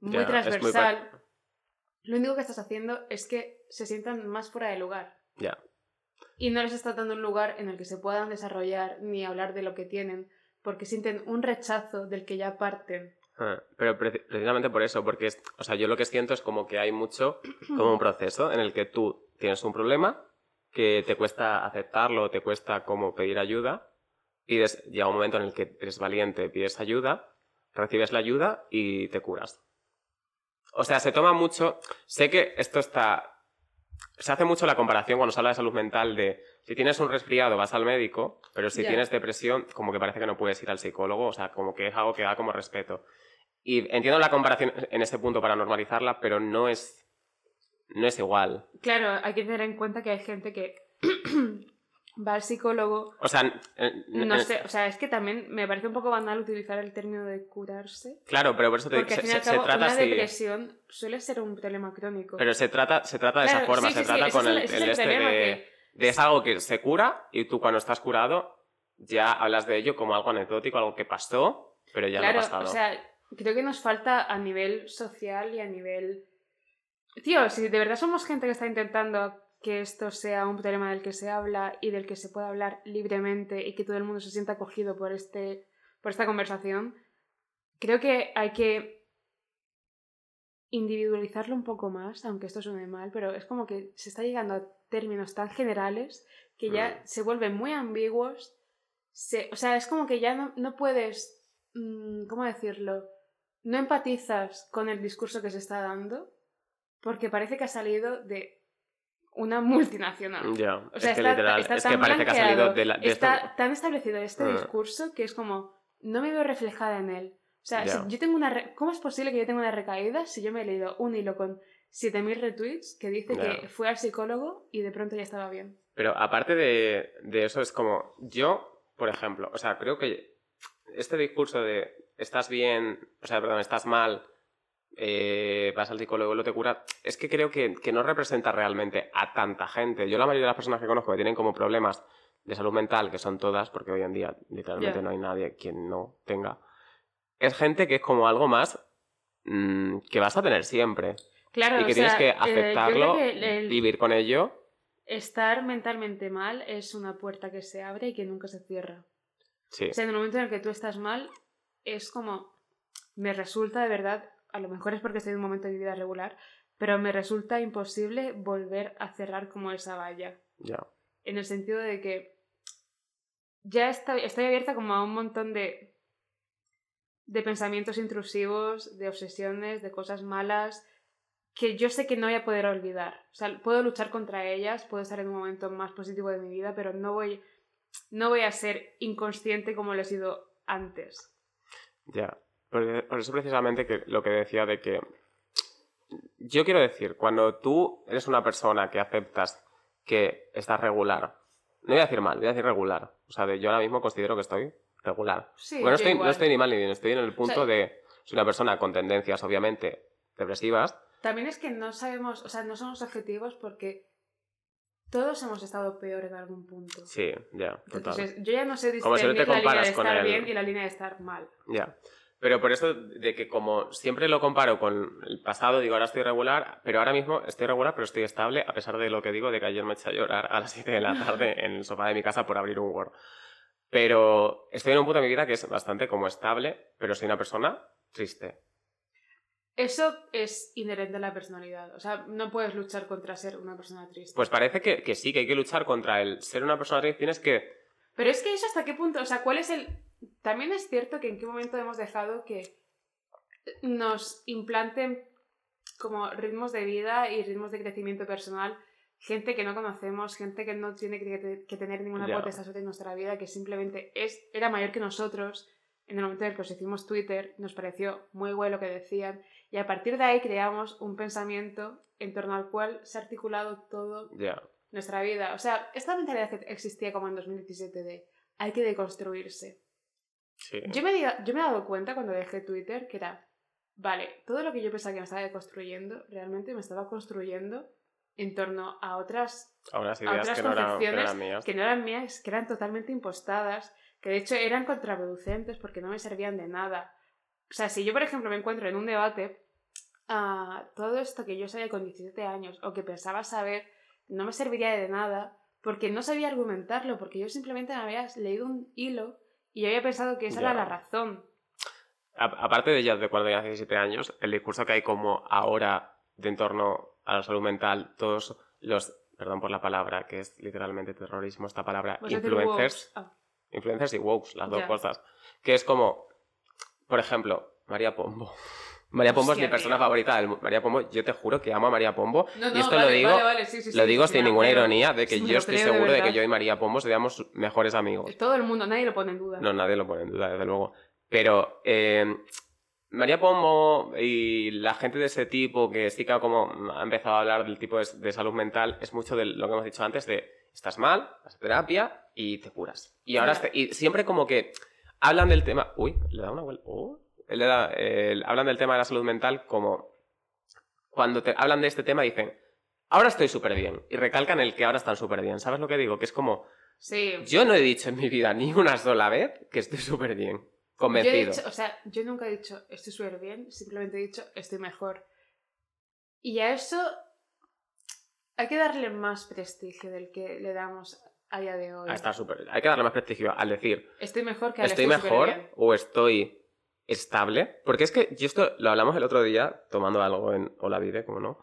muy transversal, lo único que estás haciendo es que se sientan más fuera de lugar. Ya. Y no les estás dando un lugar en el que se puedan desarrollar ni hablar de lo que tienen, porque sienten un rechazo del que ya parten. Ah, Pero preci- precisamente por eso, porque es, o sea, yo lo que siento es como que hay mucho, como un proceso en el que tú tienes un problema, que te cuesta aceptarlo, te cuesta como pedir ayuda, y des- llega un momento en el que eres valiente, pides ayuda, recibes la ayuda y te curas. O sea, se toma mucho, sé que esto está, se hace mucho la comparación cuando se habla de salud mental de si tienes un resfriado vas al médico, pero si tienes depresión como que parece que no puedes ir al psicólogo, o sea, como que es algo que da como respeto. Y entiendo la comparación en ese punto para normalizarla, pero no es, no es igual. Claro, hay que tener en cuenta que hay gente que va al psicólogo. O sea, eh, No eh, sé, o sea, es que también me parece un poco banal utilizar el término de curarse. Claro, pero por eso te Porque se, se- trata una así. depresión suele ser un problema crónico. Pero se trata, se trata de esa forma, sí, se sí, trata con el, el- ese es el el este de, que- de es algo que se cura y tú cuando estás curado ya hablas de ello como algo anecdótico, algo que pasó, pero ya claro, no ha pasado. o sea, creo que nos falta a nivel social y a nivel... Tío, si de verdad somos gente que está intentando que esto sea un problema del que se habla y del que se pueda hablar libremente y que todo el mundo se sienta acogido por, este, por esta conversación, creo que hay que individualizarlo un poco más, aunque esto suene mal, pero es como que se está llegando a términos tan generales que ya Mm. se vuelven muy ambiguos. Se- o sea, es como que ya no, no puedes, mm, ¿cómo decirlo? No empatizas con el discurso que se está dando porque parece que ha salido de una multinacional. ya, O sea, es que está, literal, está es que tan parece que ha salido de, la, de está esto. tan establecido este Ah. discurso que es como, no me veo reflejada en él. O sea, Ya. si yo tengo una re- ¿cómo es posible que yo tenga una recaída si yo me he leído un hilo con 7.000 retweets que dice Ya. que fue al psicólogo y de pronto ya estaba bien? Pero aparte de, de eso, es como yo, por ejemplo, o sea, creo que este discurso de estás bien, o sea, perdón, estás mal, eh, vas al psicólogo y lo te cura, es que creo que, que no representa realmente a tanta gente. Yo la mayoría de las personas que conozco que tienen como problemas de salud mental, que son todas, porque hoy en día literalmente no hay nadie quien no tenga, es gente que es como algo más mm, que vas a tener siempre. Claro, y que o tienes sea, que eh, aceptarlo, que el- el vivir con ello. estar mentalmente mal es una puerta que se abre y que nunca se cierra. Sí. O sea, en el momento en el que tú estás mal, es como, me resulta de verdad a lo mejor es porque estoy en un momento de mi vida regular, pero me resulta imposible volver a cerrar como esa valla. Ya. En el sentido de que ya estoy, estoy abierta como a un montón de, de pensamientos intrusivos, de obsesiones, de cosas malas, que yo sé que no voy a poder olvidar. O sea, puedo luchar contra ellas, puedo estar en un momento más positivo de mi vida, pero no voy, no voy a ser inconsciente como lo he sido antes. Ya. Por eso precisamente que lo que decía de que yo quiero decir, cuando tú eres una persona que aceptas que estás regular, no voy a decir mal, voy a decir regular. O sea, de, yo ahora mismo considero que estoy regular. Sí, Bueno, estoy, no estoy ni mal ni bien, estoy en el punto sea, de soy una persona con tendencias, obviamente, depresivas. También es que no sabemos, o sea, no somos objetivos porque todos hemos estado peor en algún punto. Sí, ya, total. Entonces, yo ya no sé Como si no te discernir la línea de comparas con estar el- bien y la línea de estar mal. Ya. Pero por eso de que como siempre lo comparo con el pasado, digo, ahora estoy regular, pero ahora mismo estoy regular, pero estoy estable, a pesar de lo que digo, de que ayer me eché a llorar a las 7 de la tarde en el sofá de mi casa por abrir un Word. Pero estoy en un punto de mi vida que es bastante como estable, pero soy una persona triste. Eso es inherente a la personalidad. O sea, no puedes luchar contra ser una persona triste. Pues parece que, que sí, que hay que luchar contra el ser una persona triste, tienes que... Pero es que eso hasta qué punto, o sea, ¿cuál es el... También es cierto que en qué momento hemos dejado que nos implanten como ritmos de vida y ritmos de crecimiento personal, gente que no conocemos, gente que no tiene que, que tener ninguna Ya. potestad sobre nuestra vida, que simplemente es, era mayor que nosotros. En el momento en el que os hicimos Twitter, nos pareció muy bueno lo que decían, y a partir de ahí creamos un pensamiento en torno al cual se ha articulado todo nuestra vida. O sea, esta mentalidad que existía como en 2017 de hay que deconstruirse. Sí. Yo me, di- yo me he dado cuenta cuando dejé Twitter que era, vale, todo lo que yo pensaba que me estaba deconstruyendo, realmente me estaba construyendo en torno a otras A unas a ideas otras que no, eran, que no eran mías. que no eran mías, que eran totalmente impostadas, que de hecho eran contraproducentes porque no me servían de nada. O sea, si yo, por ejemplo, me encuentro en un debate, ah, todo esto que yo sabía con 17 años o que pensaba saber no me serviría de nada porque no sabía argumentarlo, porque yo simplemente me había leído un hilo y yo había pensado que esa Ya. era la razón. A- aparte de ya de cuando tenías 17 años, el discurso que hay como ahora de en torno a la salud mental, todos los, perdón por la palabra, que es literalmente terrorismo esta palabra, influencers. Ah, influencers y wokes, las dos Ya. cosas, que es como, por ejemplo, María Pombo. María Pombo es mi persona favorita del mu- María Pombo, yo te juro que amo a María Pombo. No, y esto vale, lo digo, vale, vale, sí, sí, sí, lo digo sin ninguna creo. ironía de que yo estoy creo, seguro de, que yo y María Pombo seríamos mejores amigos. Todo el mundo, nadie lo pone en duda. No, nadie lo pone en duda, desde luego. Pero eh, María Pombo y la gente de ese tipo que sí que como ha empezado a hablar del tipo de, de salud mental es mucho de lo que hemos dicho antes de estás mal, vas a terapia y te curas. Y ahora este- y siempre como que hablan del tema... Uy, le da una vuelta... oh, da- eh, hablan del tema de la salud mental como... Cuando te hablan de este tema dicen, ahora estoy súper bien. Y recalcan el que ahora están súper bien. ¿Sabes lo que digo? Que es como... Sí. Yo no he dicho en mi vida ni una sola vez que estoy súper bien. Yo he Convencido. dicho, o sea, yo nunca he dicho estoy súper bien, simplemente he dicho estoy mejor. Y a eso hay que darle más prestigio del que le damos a día de hoy. Ah, está súper. Hay que darle más prestigio al decir Estoy mejor que al estoy estoy mejor o estoy estable. Porque es que yo esto lo hablamos el otro día, tomando algo en Hola Vide, como no,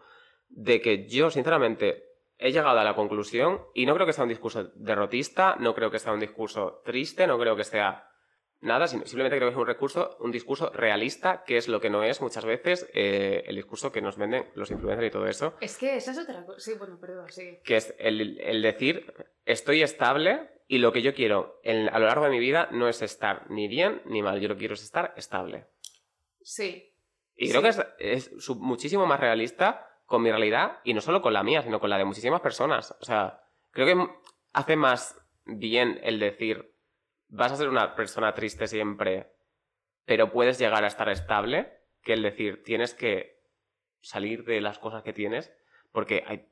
de que yo, sinceramente, he llegado a la conclusión, y no creo que sea un discurso derrotista, no creo que sea un discurso triste, no creo que sea nada, sino- simplemente creo que es un recurso, un discurso realista, que es lo que no es muchas veces eh, el discurso que nos venden los influencers y todo eso. Es que esa es otra cosa. Sí, bueno, perdón, sí. que es el, el decir estoy estable y lo que yo quiero en- a lo largo de mi vida no es estar ni bien ni mal, yo lo que quiero es estar estable. Sí. Y Sí. creo que es, es muchísimo más realista con mi realidad y no solo con la mía, sino con la de muchísimas personas. O sea, creo que hace más bien el decir vas a ser una persona triste siempre, pero puedes llegar a estar estable, que el decir tienes que salir de las cosas que tienes, porque hay,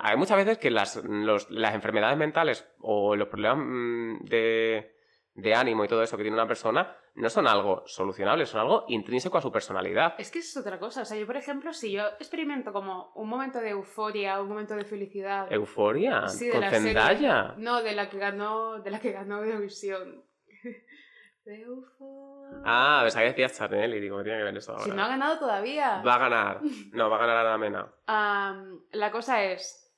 hay muchas veces que las, los- las enfermedades mentales o los problemas mm, de, de ánimo y todo eso que tiene una persona no son algo solucionable, son algo intrínseco a su personalidad. Es que eso es otra cosa. O sea, yo, por ejemplo, si yo experimento como un momento de euforia, un momento de felicidad. Euforia, Sí, de con la serie. Zendaya. No, de la que ganó, de la que ganó Eurovisión. De euforia. Ah, pensaba que decías Chanel y digo, ¿qué tiene que ver eso ahora? Si no ha ganado todavía. Va a ganar. No, va a ganar Ana Mena. La cosa es,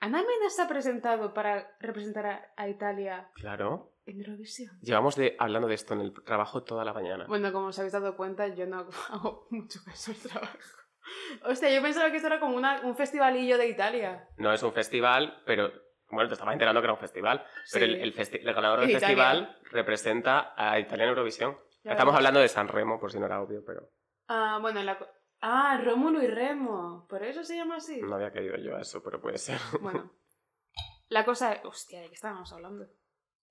¿Ana Mena se ha presentado para representar a, a Italia Claro. en Eurovisión? Llevamos de, hablando de esto en el trabajo toda la mañana. Bueno, como os habéis dado cuenta, yo no hago mucho caso al trabajo. Hostia, yo pensaba que esto era como una- un festivalillo de Italia. No es un festival, pero... Bueno, te estaba enterando que era un festival. Pero el, el festi- el ganador del festival representa a Italia en Eurovisión. Estamos hablando de San Remo, por si no era obvio, pero Ah, bueno, la... Ah, Rómulo y Remo. ¿Por eso se llama así? no había querido yo a eso, pero puede ser. Bueno. La cosa es... Hostia, ¿de qué estábamos hablando?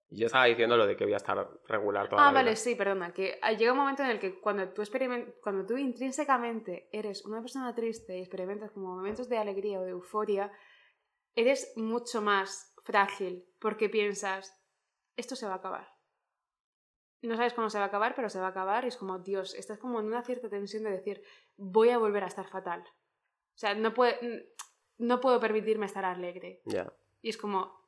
Yo estaba diciendo lo de que voy a estar regular toda Ah, la vida. vale, sí, perdona. Que ah, llega un momento en el que cuando tú, experimen- cuando tú intrínsecamente eres una persona triste y experimentas como momentos de alegría o de euforia, eres mucho más frágil porque piensas, esto se va a acabar. No sabes cuándo se va a acabar, pero se va a acabar y es como, Dios, estás como en una cierta tensión de decir, voy a volver a estar fatal. O sea, no, puede, no puedo permitirme estar alegre. Y es como,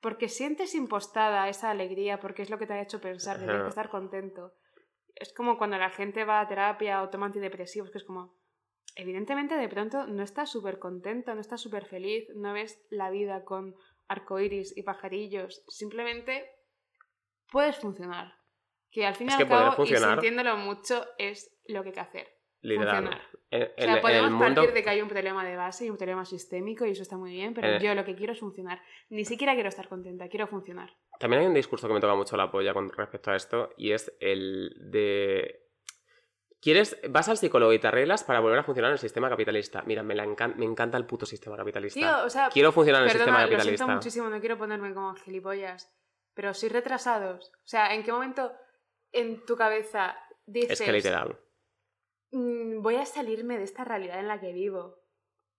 porque sientes impostada esa alegría, porque es lo que te ha hecho pensar que tienes que estar contento. Es como cuando la gente va a terapia o toma antidepresivos, que es como, evidentemente de pronto no estás súper contento, no estás súper feliz, no ves la vida con arcoiris y pajarillos, simplemente puedes funcionar. Que al fin y al cabo, y funcionar- sintiéndolo mucho, es lo que hay que hacer. Literal. Funcionar. En, O en- sea, en podemos el mundo... partir de que hay un problema de base y un problema sistémico y eso está muy bien, pero Eh. yo lo que quiero es funcionar. Ni siquiera quiero estar contenta, quiero funcionar. También hay un discurso que me toca mucho la polla con respecto a esto y es el de... ¿Quieres, vas al psicólogo y te arreglas para volver a funcionar en el sistema capitalista? Mira, me, la encan- me encanta el puto sistema capitalista. Tío, o sea, Quiero funcionar en el sistema lo siento capitalista. muchísimo, no quiero ponerme como gilipollas, pero sois retrasados. O sea, ¿en qué momento en tu cabeza dices... Es que literal. "Mm, voy a salirme de esta realidad en la que vivo?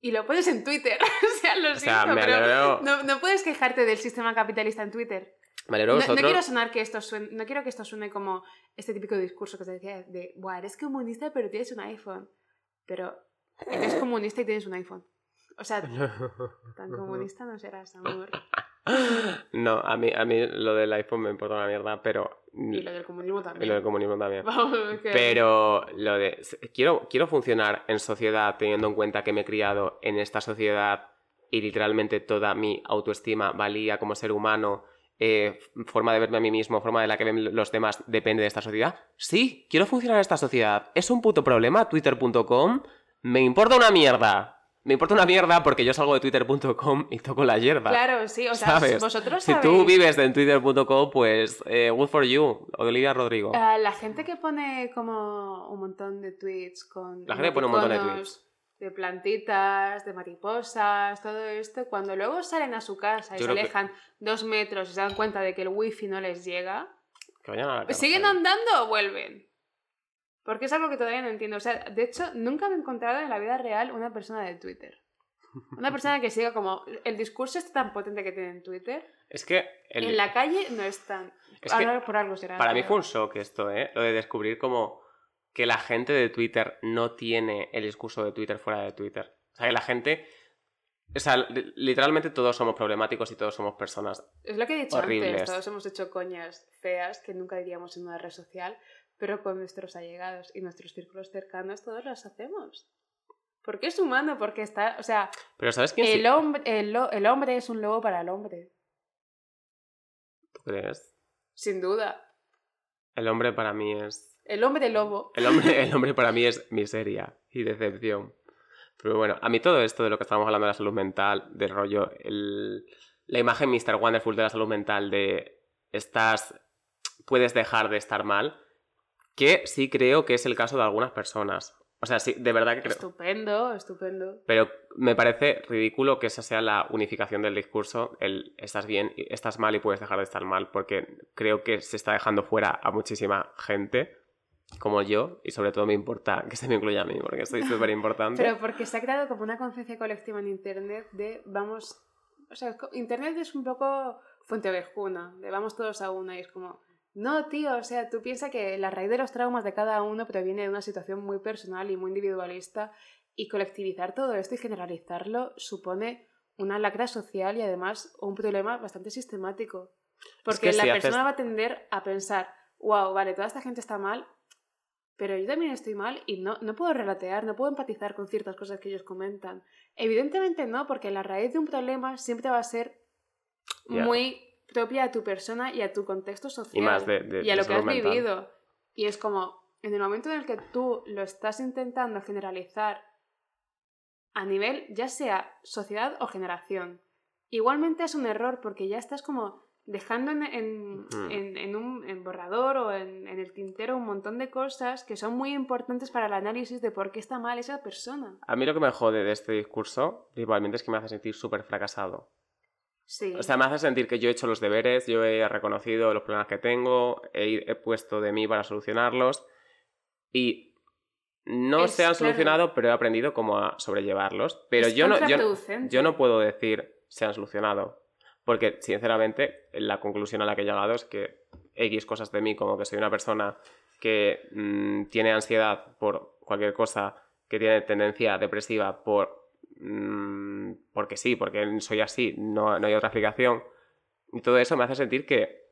Y lo pones en Twitter. o sea, lo O sea, siento, pero alegro, no, no puedes quejarte del sistema capitalista en Twitter. me alegro No, quiero sonar que esto suene, no quiero que esto suene como este típico discurso que te decía de, Buah, eres comunista pero tienes un iPhone. Pero eres comunista y tienes un iPhone. O sea, tan comunista no serás, amor. No, a mí, a mí lo del iPhone me importa una mierda, pero... Y lo del comunismo y también. lo del comunismo también. Vamos, que- Pero lo de. Quiero, quiero funcionar en sociedad teniendo en cuenta que me he criado en esta sociedad y literalmente toda mi autoestima, valía como ser humano, eh, forma de verme a mí mismo, forma de la que ven los demás, depende de esta sociedad. Sí, quiero funcionar en esta sociedad. ¿Es un puto problema? Twitter.com. Me importa una mierda. Me importa una mierda porque yo salgo de twitter.com y toco la hierba. Claro, sí, o sea, ¿Sabes? vosotros Si tú vives en twitter.com, pues eh, good for you, Olivia Rodrigo. Ah, la gente que pone como un montón de tweets con La gente que pone un montón de emoticonos de plantitas, de mariposas, todo esto, cuando luego salen a su casa y Yo se que- alejan dos metros y se dan cuenta de que el wifi no les llega, Que vayan a la cárcel. ¿siguen andando o vuelven? Porque es algo que todavía no entiendo. O sea, de hecho, nunca me he encontrado en la vida real una persona de Twitter. Una persona que siga como... El discurso este tan potente que tiene en Twitter. Es que el- En la calle no es tan... Es que Ahora por algo será. para mí fue un shock esto, ¿eh? Lo de descubrir como que la gente de Twitter no tiene el discurso de Twitter fuera de Twitter. O sea, que la gente... O sea, li- literalmente todos somos problemáticos y todos somos personas. Es lo que he dicho horribles. antes, todos hemos hecho coñas feas que nunca diríamos en una red social, pero con nuestros allegados y nuestros círculos cercanos todos las hacemos. Porque es humano, porque está, o sea, Pero ¿sabes quién el hombre, el, el hombre es un lobo para el hombre, ¿Tú crees? sin duda. El hombre para mí es... El hombre lobo. El hombre, el hombre para mí es miseria y decepción. Pero bueno, a mí todo esto de lo que estábamos hablando de la salud mental, del rollo, el- la imagen Mr. Wonderful de la salud mental de estás, puedes dejar de estar mal, que sí creo que es el caso de algunas personas. O sea, sí, de verdad que creo. Estupendo, estupendo. Pero me parece ridículo que esa sea la unificación del discurso, el estás bien, estás mal y puedes dejar de estar mal, porque creo que se está dejando fuera a muchísima gente como yo, y sobre todo me importa que se me incluya a mí, porque soy súper importante. Pero porque se ha creado como una conciencia colectiva en Internet de vamos... O sea, Internet es un poco fuente ovejuna, de vamos todos a una y es como... No, tío, o sea, tú piensas que la raíz de los traumas de cada uno proviene de una situación muy personal y muy individualista y colectivizar todo esto y generalizarlo supone una lacra social y además un problema bastante sistemático. Porque que la si persona haces- va a tender a pensar wow, vale, toda esta gente está mal, pero yo también estoy mal y no, no puedo relatear, no puedo empatizar con ciertas cosas que ellos comentan. Evidentemente no, porque la raíz de un problema siempre va a ser muy propia a tu persona y a tu contexto social Y más de, de- y a lo que has mental. vivido. Y es como, en el momento en el que tú lo estás intentando generalizar a nivel ya sea sociedad o generación, igualmente es un error porque ya estás como dejando en, en, Ujú. en- en un borrador o en, en el tintero un montón de cosas que son muy importantes para el análisis de por qué está mal esa persona. A mí lo que me jode de este discurso, principalmente, es que me hace sentir súper fracasado. Sí. O sea, me hace sentir que yo he hecho los deberes, yo he reconocido los problemas que tengo, he, he puesto de mí para solucionarlos y no Es se han claro. solucionado, pero he aprendido cómo a sobrellevarlos. Pero Es yo no, yo no puedo decir se han solucionado, porque sinceramente la conclusión a la que he llegado es que X cosas de mí, como que soy una persona que mm, tiene ansiedad por cualquier cosa, que tiene tendencia depresiva por mm, porque sí, porque soy así, no, no hay otra explicación. Y todo eso me hace sentir que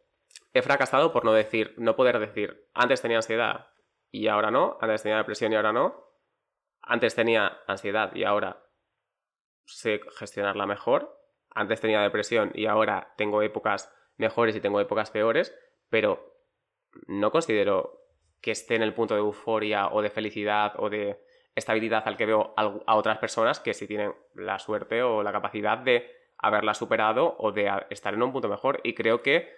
he fracasado por no decir, no poder decir, antes tenía ansiedad y ahora no, antes tenía depresión y ahora no, antes tenía ansiedad y ahora sé gestionarla mejor, antes tenía depresión y ahora tengo épocas mejores y tengo épocas peores, pero no considero que esté en el punto de euforia o de felicidad o de estabilidad al que veo a otras personas que sí tienen la suerte o la capacidad de haberla superado o de estar en un punto mejor. Y creo que,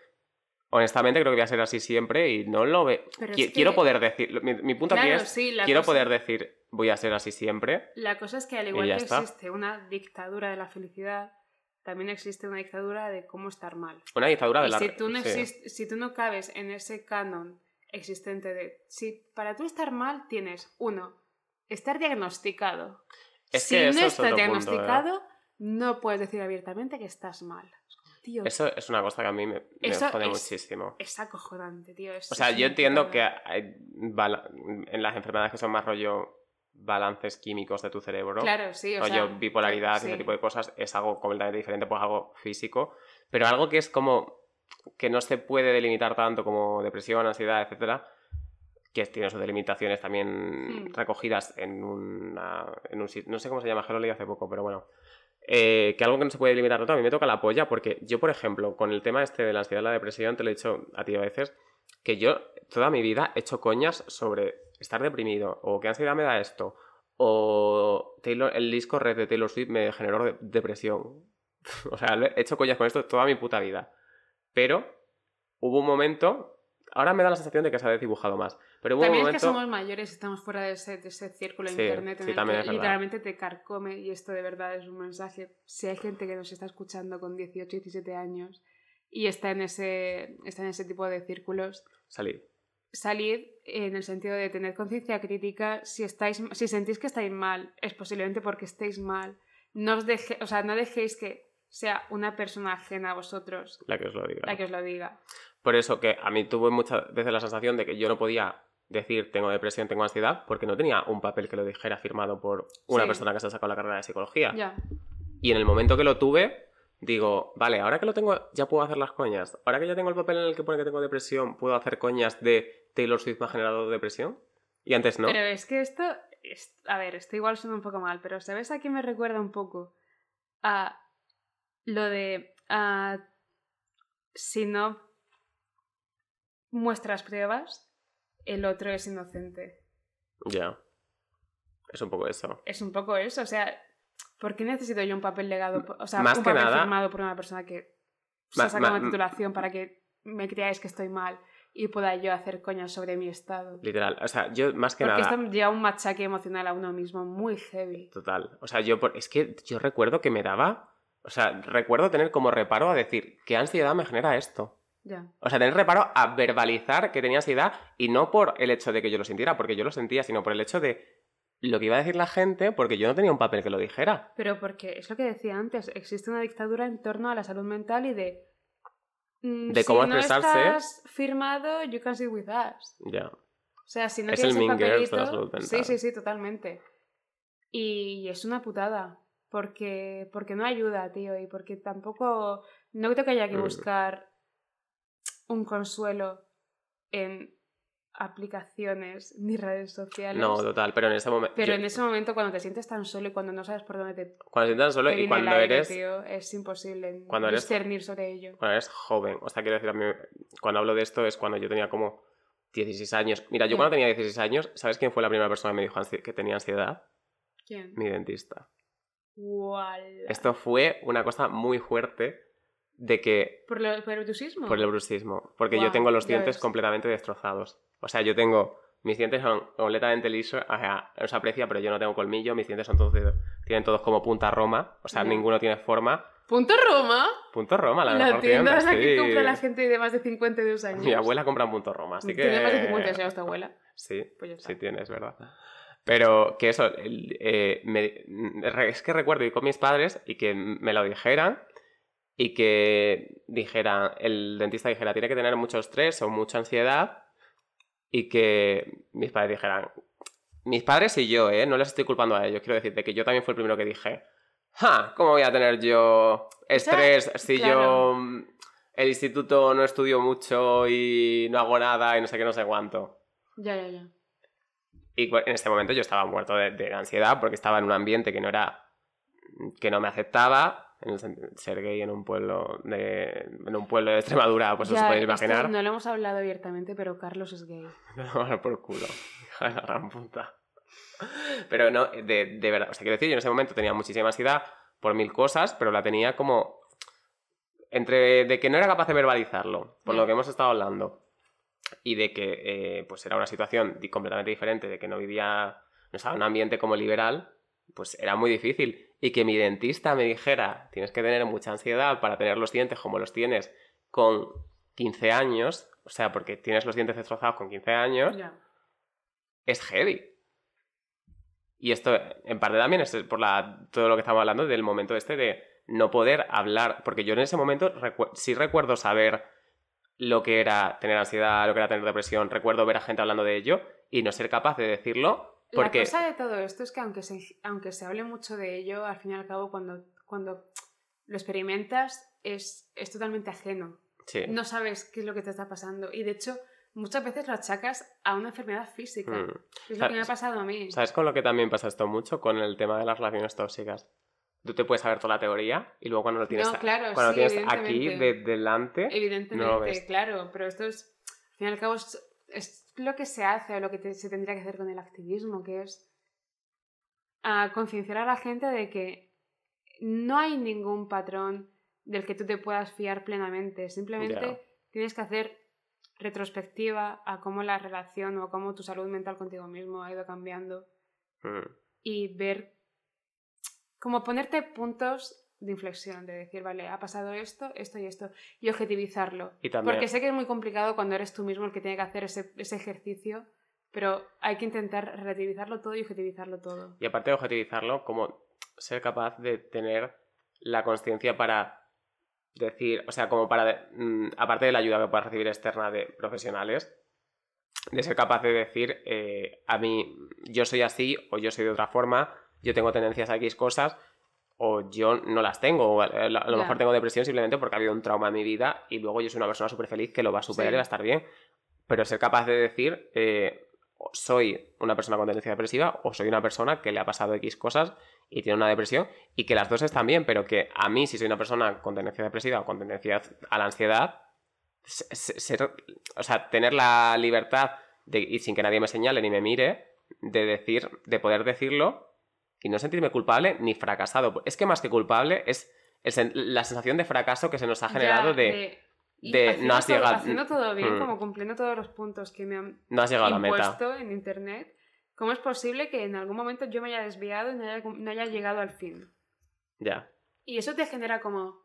honestamente, creo que voy a ser así siempre y no lo veo. Pero Qui- es que- Quiero poder decir, mi, mi punto aquí Claro, es, sí, quiero cosa- poder decir, voy a ser así siempre. La cosa es que al igual que está. existe una dictadura de la felicidad, también existe una dictadura de cómo estar mal. Una dictadura de Y la... si tú, no sí. si tú no cabes en ese canon existente de... Si para tú estar mal tienes, uno, estar diagnosticado. Es si que no estás punto, ¿eh? diagnosticado, no puedes decir abiertamente que estás mal. Tío, Eso es una cosa que a mí me, me Eso jode es- muchísimo. es acojonante, tío. es- O sea, yo entiendo que hay en las enfermedades que son más rollo balances químicos de tu cerebro, Claro, sí, o rollo sea... bipolaridad y sí. ese tipo de cosas, es algo completamente diferente, pues algo físico, pero algo que es como que no se puede delimitar tanto como depresión, ansiedad, etcétera, que tiene sus delimitaciones también Hmm. recogidas en, una, en un sitio, no sé cómo se llama, lo leí hace poco, pero bueno. Eh, que algo que no se puede delimitar tanto, a mí me toca la polla, porque yo, por ejemplo, con el tema este de la ansiedad y la depresión, te lo he dicho a ti a veces, que yo toda mi vida he hecho coñas sobre estar deprimido, o qué ansiedad me da esto, o Taylor, el disco Red de Taylor Swift me generó de- depresión. o sea, he hecho coñas con esto toda mi puta vida. Pero hubo un momento, ahora me da la sensación de que se ha desdibujado más, pero hubo También un es que somos mayores y estamos fuera de ese, de ese círculo de Sí, internet en sí, el que literalmente te carcome y esto de verdad es un mensaje. Si hay gente que nos está escuchando con 18, 17 años y está en ese, está en ese tipo de círculos, Salir. salid en el sentido de tener conciencia crítica. Si, estáis, si sentís que estáis mal, es posiblemente porque estéis mal. No, os deje, o sea, no dejéis que sea una persona ajena a vosotros La que os lo diga. la que os lo diga. Por eso que a mí tuve muchas veces la sensación de que yo no podía decir tengo depresión, tengo ansiedad, porque no tenía un papel que lo dijera firmado por una Sí. persona que se ha sacado la carrera de psicología. Y en el momento que lo tuve, digo, vale, ahora que lo tengo, ya puedo hacer las coñas. Ahora que ya tengo el papel en el que pone que tengo depresión, ¿puedo hacer coñas de Taylor Swift me ha generado depresión? Y antes no. Pero es que esto, es- a ver, esto igual suena un poco mal, pero ¿sabes a qué me recuerda un poco? A lo de a, si no muestras pruebas, el otro es inocente. Ya. Es un poco eso. Es un poco eso, o sea, ¿por qué necesito yo un papel legado, o sea, Más un papel nada- firmado por una persona que se ha sacado una titulación para que me creáis que estoy mal y pueda yo hacer coñas sobre mi estado? Literal. O sea, yo más que Porque nada. esto lleva un machaque emocional a uno mismo muy heavy. Total. O sea, yo por- es que yo recuerdo que me daba. O sea, recuerdo tener como reparo a decir, ¿qué ansiedad me genera esto? Ya. O sea, tener reparo a verbalizar que tenía ansiedad y no por el hecho de que yo lo sintiera, porque yo lo sentía, sino por el hecho de lo que iba a decir la gente, porque yo no tenía un papel que lo dijera. Pero porque es lo que decía antes, existe una dictadura en torno a la salud mental y de... mm, De cómo si no expresarse. estás firmado, you can sit with us. Ya. O sea, si no Es tienes el de papelito... la salud mental. sí, sí, sí, totalmente. Y es una putada. Porque, porque no ayuda, tío. Y porque tampoco... No creo que haya que Mm. buscar un consuelo en aplicaciones ni redes sociales. No, total, pero en ese momento. Pero en ese momento, cuando te sientes tan solo y cuando no sabes por dónde te, Cuando te sientas solo te y cuando aire, eres. tío, es imposible cuando eres- discernir sobre ello. Cuando eres joven. O sea, quiero decir, a mí, cuando hablo de esto es cuando yo tenía como 16 años. Mira, yo cuando tenía 16 años, ¿sabes quién fue la primera persona que me dijo que tenía ansiedad? ¿Quién? Mi dentista. Esto fue una cosa muy fuerte de que ¿Por, lo- por el bruxismo? por el bruxismo, porque yo Guau, tengo los dientes ves. completamente destrozados. O sea, yo tengo mis dientes son completamente lisos, o sea, no se aprecia, pero yo no tengo colmillo, mis dientes son todos tienen todos como punta roma, o sea, Ya. ninguno tiene forma. ¿Punto Roma? Punto Roma, la, La, mejor tienda tienda, en la que sí. compra la gente de más de 52 años. Mi abuela compra en punto Roma, así que Tiene más de 50 años tu abuela. Sí, Pues ya está. sí tienes, ¿verdad? Pero que eso, eh, me- es que recuerdo ir con mis padres y que me lo dijeran y que dijera, el dentista dijera, tiene que tener mucho estrés o mucha ansiedad y que mis padres dijeran, mis padres y yo, ¿eh? No les estoy culpando a ellos, quiero decirte que yo también fue el primero que dije, ¡ja! ¿Cómo voy a tener yo estrés si claro. yo mm, el instituto no estudio mucho y no hago nada y no sé qué, no sé cuánto? Ya, ya, ya. Y en ese momento yo estaba muerto de, de ansiedad porque estaba en un ambiente que no era. que no me aceptaba. Ser gay en un pueblo de. en un pueblo de Extremadura, pues os Ya, podéis esto imaginar. No lo hemos hablado abiertamente, pero Carlos es gay. Por culo. Hija de la gran puta. Pero no, de, de verdad. O sea, quiero decir, yo en ese momento tenía muchísima ansiedad por mil cosas, pero la tenía como. Entre de que no era capaz de verbalizarlo, por lo que hemos estado hablando, y de que eh, pues era una situación completamente diferente, de que no vivía, no estaba en un ambiente como liberal, pues era muy difícil. Y que mi dentista me dijera, tienes que tener mucha ansiedad para tener los dientes como los tienes con 15 años, o sea, porque tienes los dientes destrozados con 15 años, es heavy. Y esto, en parte también es por la, todo lo que estamos hablando del momento este de no poder hablar, porque yo en ese momento recu- sí recuerdo saber lo que era tener ansiedad, lo que era tener depresión, recuerdo ver a gente hablando de ello y no ser capaz de decirlo porque... La cosa de todo esto es que aunque se, aunque se hable mucho de ello, al fin y al cabo cuando, cuando lo experimentas es, es totalmente ajeno. Sí. No sabes qué es lo que te está pasando. Y de hecho, muchas veces lo achacas a una enfermedad física. Mm. Es lo que me ha ¿Sabes- pasado a mí. ¿Sabes con lo que también pasa esto mucho? Con el tema de las relaciones tóxicas. Tú te puedes saber toda la teoría y luego cuando lo tienes, No, claro, cuando lo sí, tienes aquí de, delante, Evidentemente, no lo ves. claro, pero esto es, al fin y al cabo, es, es lo que se hace o lo que te- se tendría que hacer con el activismo, que es a concienciar a la gente de que no hay ningún patrón del que tú te puedas fiar plenamente. Simplemente tienes que hacer retrospectiva a cómo la relación o cómo tu salud mental contigo mismo ha ido cambiando Mm. y ver, como ponerte puntos de inflexión, de decir, vale, ha pasado esto, esto y esto, y objetivizarlo. Y también- Porque sé que es muy complicado cuando eres tú mismo el que tiene que hacer ese, ese ejercicio, pero hay que intentar relativizarlo todo y objetivizarlo todo. Y aparte de objetivizarlo, como ser capaz de tener la conciencia para decir, o sea, como para, mm, aparte de la ayuda que puedas recibir externa de profesionales, de ser capaz de decir, eh, a mí, yo soy así o yo soy de otra forma, yo tengo tendencias a X cosas o yo no las tengo, o a, lo mejor tengo depresión simplemente porque ha habido un trauma en mi vida y luego yo soy una persona súper feliz que lo va a superar Sí. y va a estar bien. Pero ser capaz de decir, eh, soy una persona con tendencia depresiva o soy una persona que le ha pasado X cosas y tiene una depresión y que las dos están bien, pero que a mí, si soy una persona con tendencia depresiva o con tendencia a la ansiedad, se- se- ser, o sea, tener la libertad de, y sin que nadie me señale ni me mire, de decir, de poder decirlo y no sentirme culpable ni fracasado. Es que más que culpable es el la sensación de fracaso que se nos ha generado Ya, de, y de haciendo no has todo- llegado- Haciendo todo bien, Mm. como cumpliendo todos los puntos que me han no has llegado a la meta. impuesto en internet, ¿cómo es posible que en algún momento yo me haya desviado y no haya, no haya llegado al fin? Ya. Y eso te genera como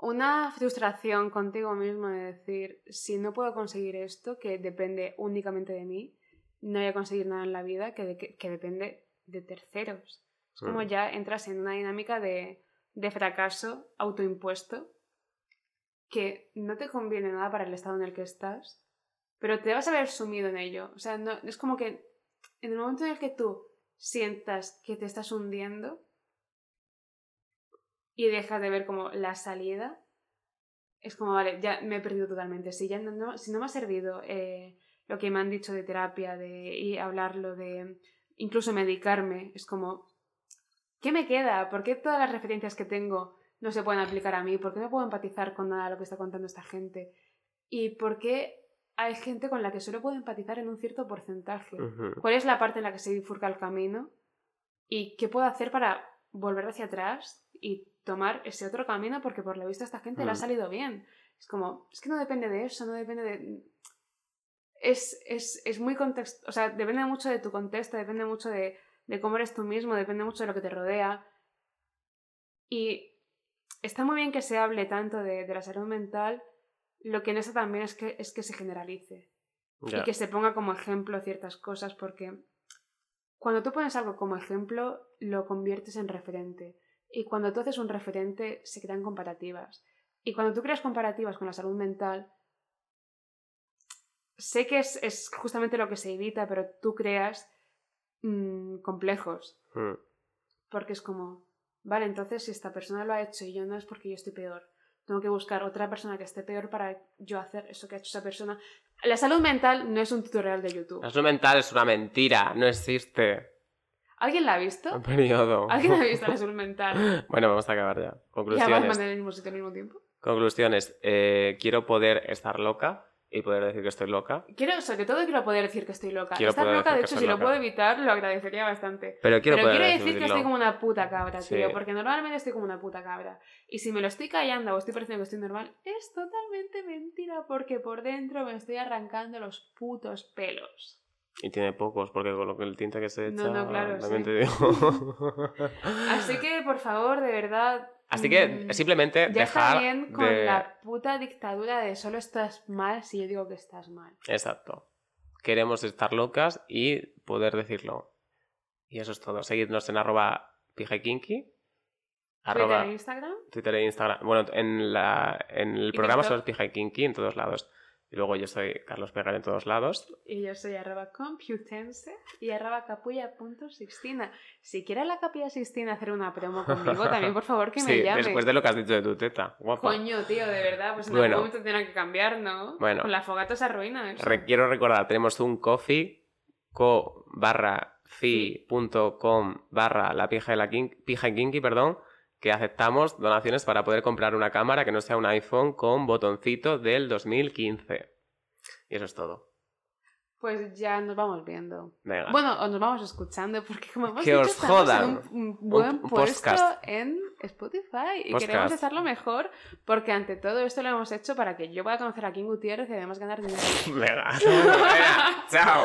una frustración contigo mismo de decir, si no puedo conseguir esto, que depende únicamente de mí, no voy a conseguir nada en la vida que, de- que, que depende de terceros. Es como Mm. ya entras en una dinámica de, de fracaso autoimpuesto que no te conviene nada para el estado en el que estás, pero te vas a ver sumido en ello. O sea, no, es como que en el momento en el que tú sientas que te estás hundiendo y dejas de ver como la salida, es como, vale, ya me he perdido totalmente. Si, ya no, no- si no me ha servido eh, lo que me han dicho de terapia, de y hablarlo, de incluso medicarme, es como, ¿qué me queda? ¿Por qué todas las referencias que tengo no se pueden aplicar a mí? ¿Por qué no puedo empatizar con nada de lo que está contando esta gente? ¿Y por qué hay gente con la que solo puedo empatizar en un cierto porcentaje? ¿Cuál es la parte en la que se bifurca el camino? ¿Y qué puedo hacer para volver hacia atrás y tomar ese otro camino? Porque por lo visto a esta gente le ha Mm. salido bien. Es como, es que no depende de eso, no depende de... Es, es, es muy contexto, o sea, depende mucho de tu contexto, depende mucho de, de cómo eres tú mismo, depende mucho de lo que te rodea. Y está muy bien que se hable tanto de, de la salud mental, lo que en eso también es que, es que se generalice y que se ponga como ejemplo ciertas cosas porque cuando tú pones algo como ejemplo lo conviertes en referente. Y cuando tú haces un referente se crean comparativas. Y cuando tú creas comparativas con la salud mental sé que es, es justamente lo que se evita pero tú creas mm, complejos Mm. porque es como vale entonces si esta persona lo ha hecho y yo no es porque yo estoy peor tengo que buscar otra persona que esté peor para yo hacer eso que ha hecho esa persona la salud mental no es un tutorial de YouTube. La salud mental es una mentira, no existe. ¿Alguien la ha visto? Un periodo. ¿Alguien ha visto la salud mental? Bueno, vamos a acabar ya. ¿Ya vas a Conclusiones. en el mismo sitio al mismo tiempo? Conclusiones. Eh, quiero poder estar loca y poder decir que estoy loca. Quiero, sobre todo quiero poder decir que estoy loca. Quiero Estar loca, de hecho, si lo loca. puedo evitar, lo agradecería bastante. Pero quiero Pero poder quiero decir que estoy como una puta cabra, Sí. tío. Porque normalmente estoy como una puta cabra. Y si me lo estoy callando o estoy pareciendo que estoy normal, es totalmente mentira. Porque por dentro me estoy arrancando los putos pelos. Y tiene pocos, porque con lo que el tinte que se echa... No, no, claro, también sí. te digo. Así que, por favor, de verdad. Así que mm, simplemente Ya dejar está bien con de... la puta dictadura de solo estás mal si yo digo que estás mal. Exacto. Queremos estar locas y poder decirlo. Y eso es todo. Seguidnos en arroba pijekinky. Arroba Twitter e Instagram. Twitter e Instagram. Bueno, en, la, en el ¿Y programa TikTok? solo es pijekinky en todos lados. Y luego yo soy Carlos Pegar en todos lados. Y yo soy arroba computense y arroba capulla.sixtina. Si quiere la capilla Sixtina hacer una promo conmigo, también por favor que me sí, llame. después de lo que has dicho de tu teta. Guapa. Coño, tío, de verdad, pues en Bueno. algún momento tendrá que cambiar, ¿no? Bueno. Con la fogata se arruina eso. Re- quiero recordar, tenemos un coffee co barra fi punto com barra la pija de la pija kinky, perdón, que aceptamos donaciones para poder comprar una cámara que no sea un iPhone con botoncito del 2015. Y eso es todo. Pues ya nos vamos viendo. Venga. Bueno, o nos vamos escuchando porque como hemos Que dicho, os estamos jodan. en un, buen Un- un puesto podcast. en Spotify y Podcast. queremos hacerlo mejor porque ante todo esto lo hemos hecho para que yo pueda conocer a King Gutiérrez y además ganar dinero. Venga. Venga, Chao.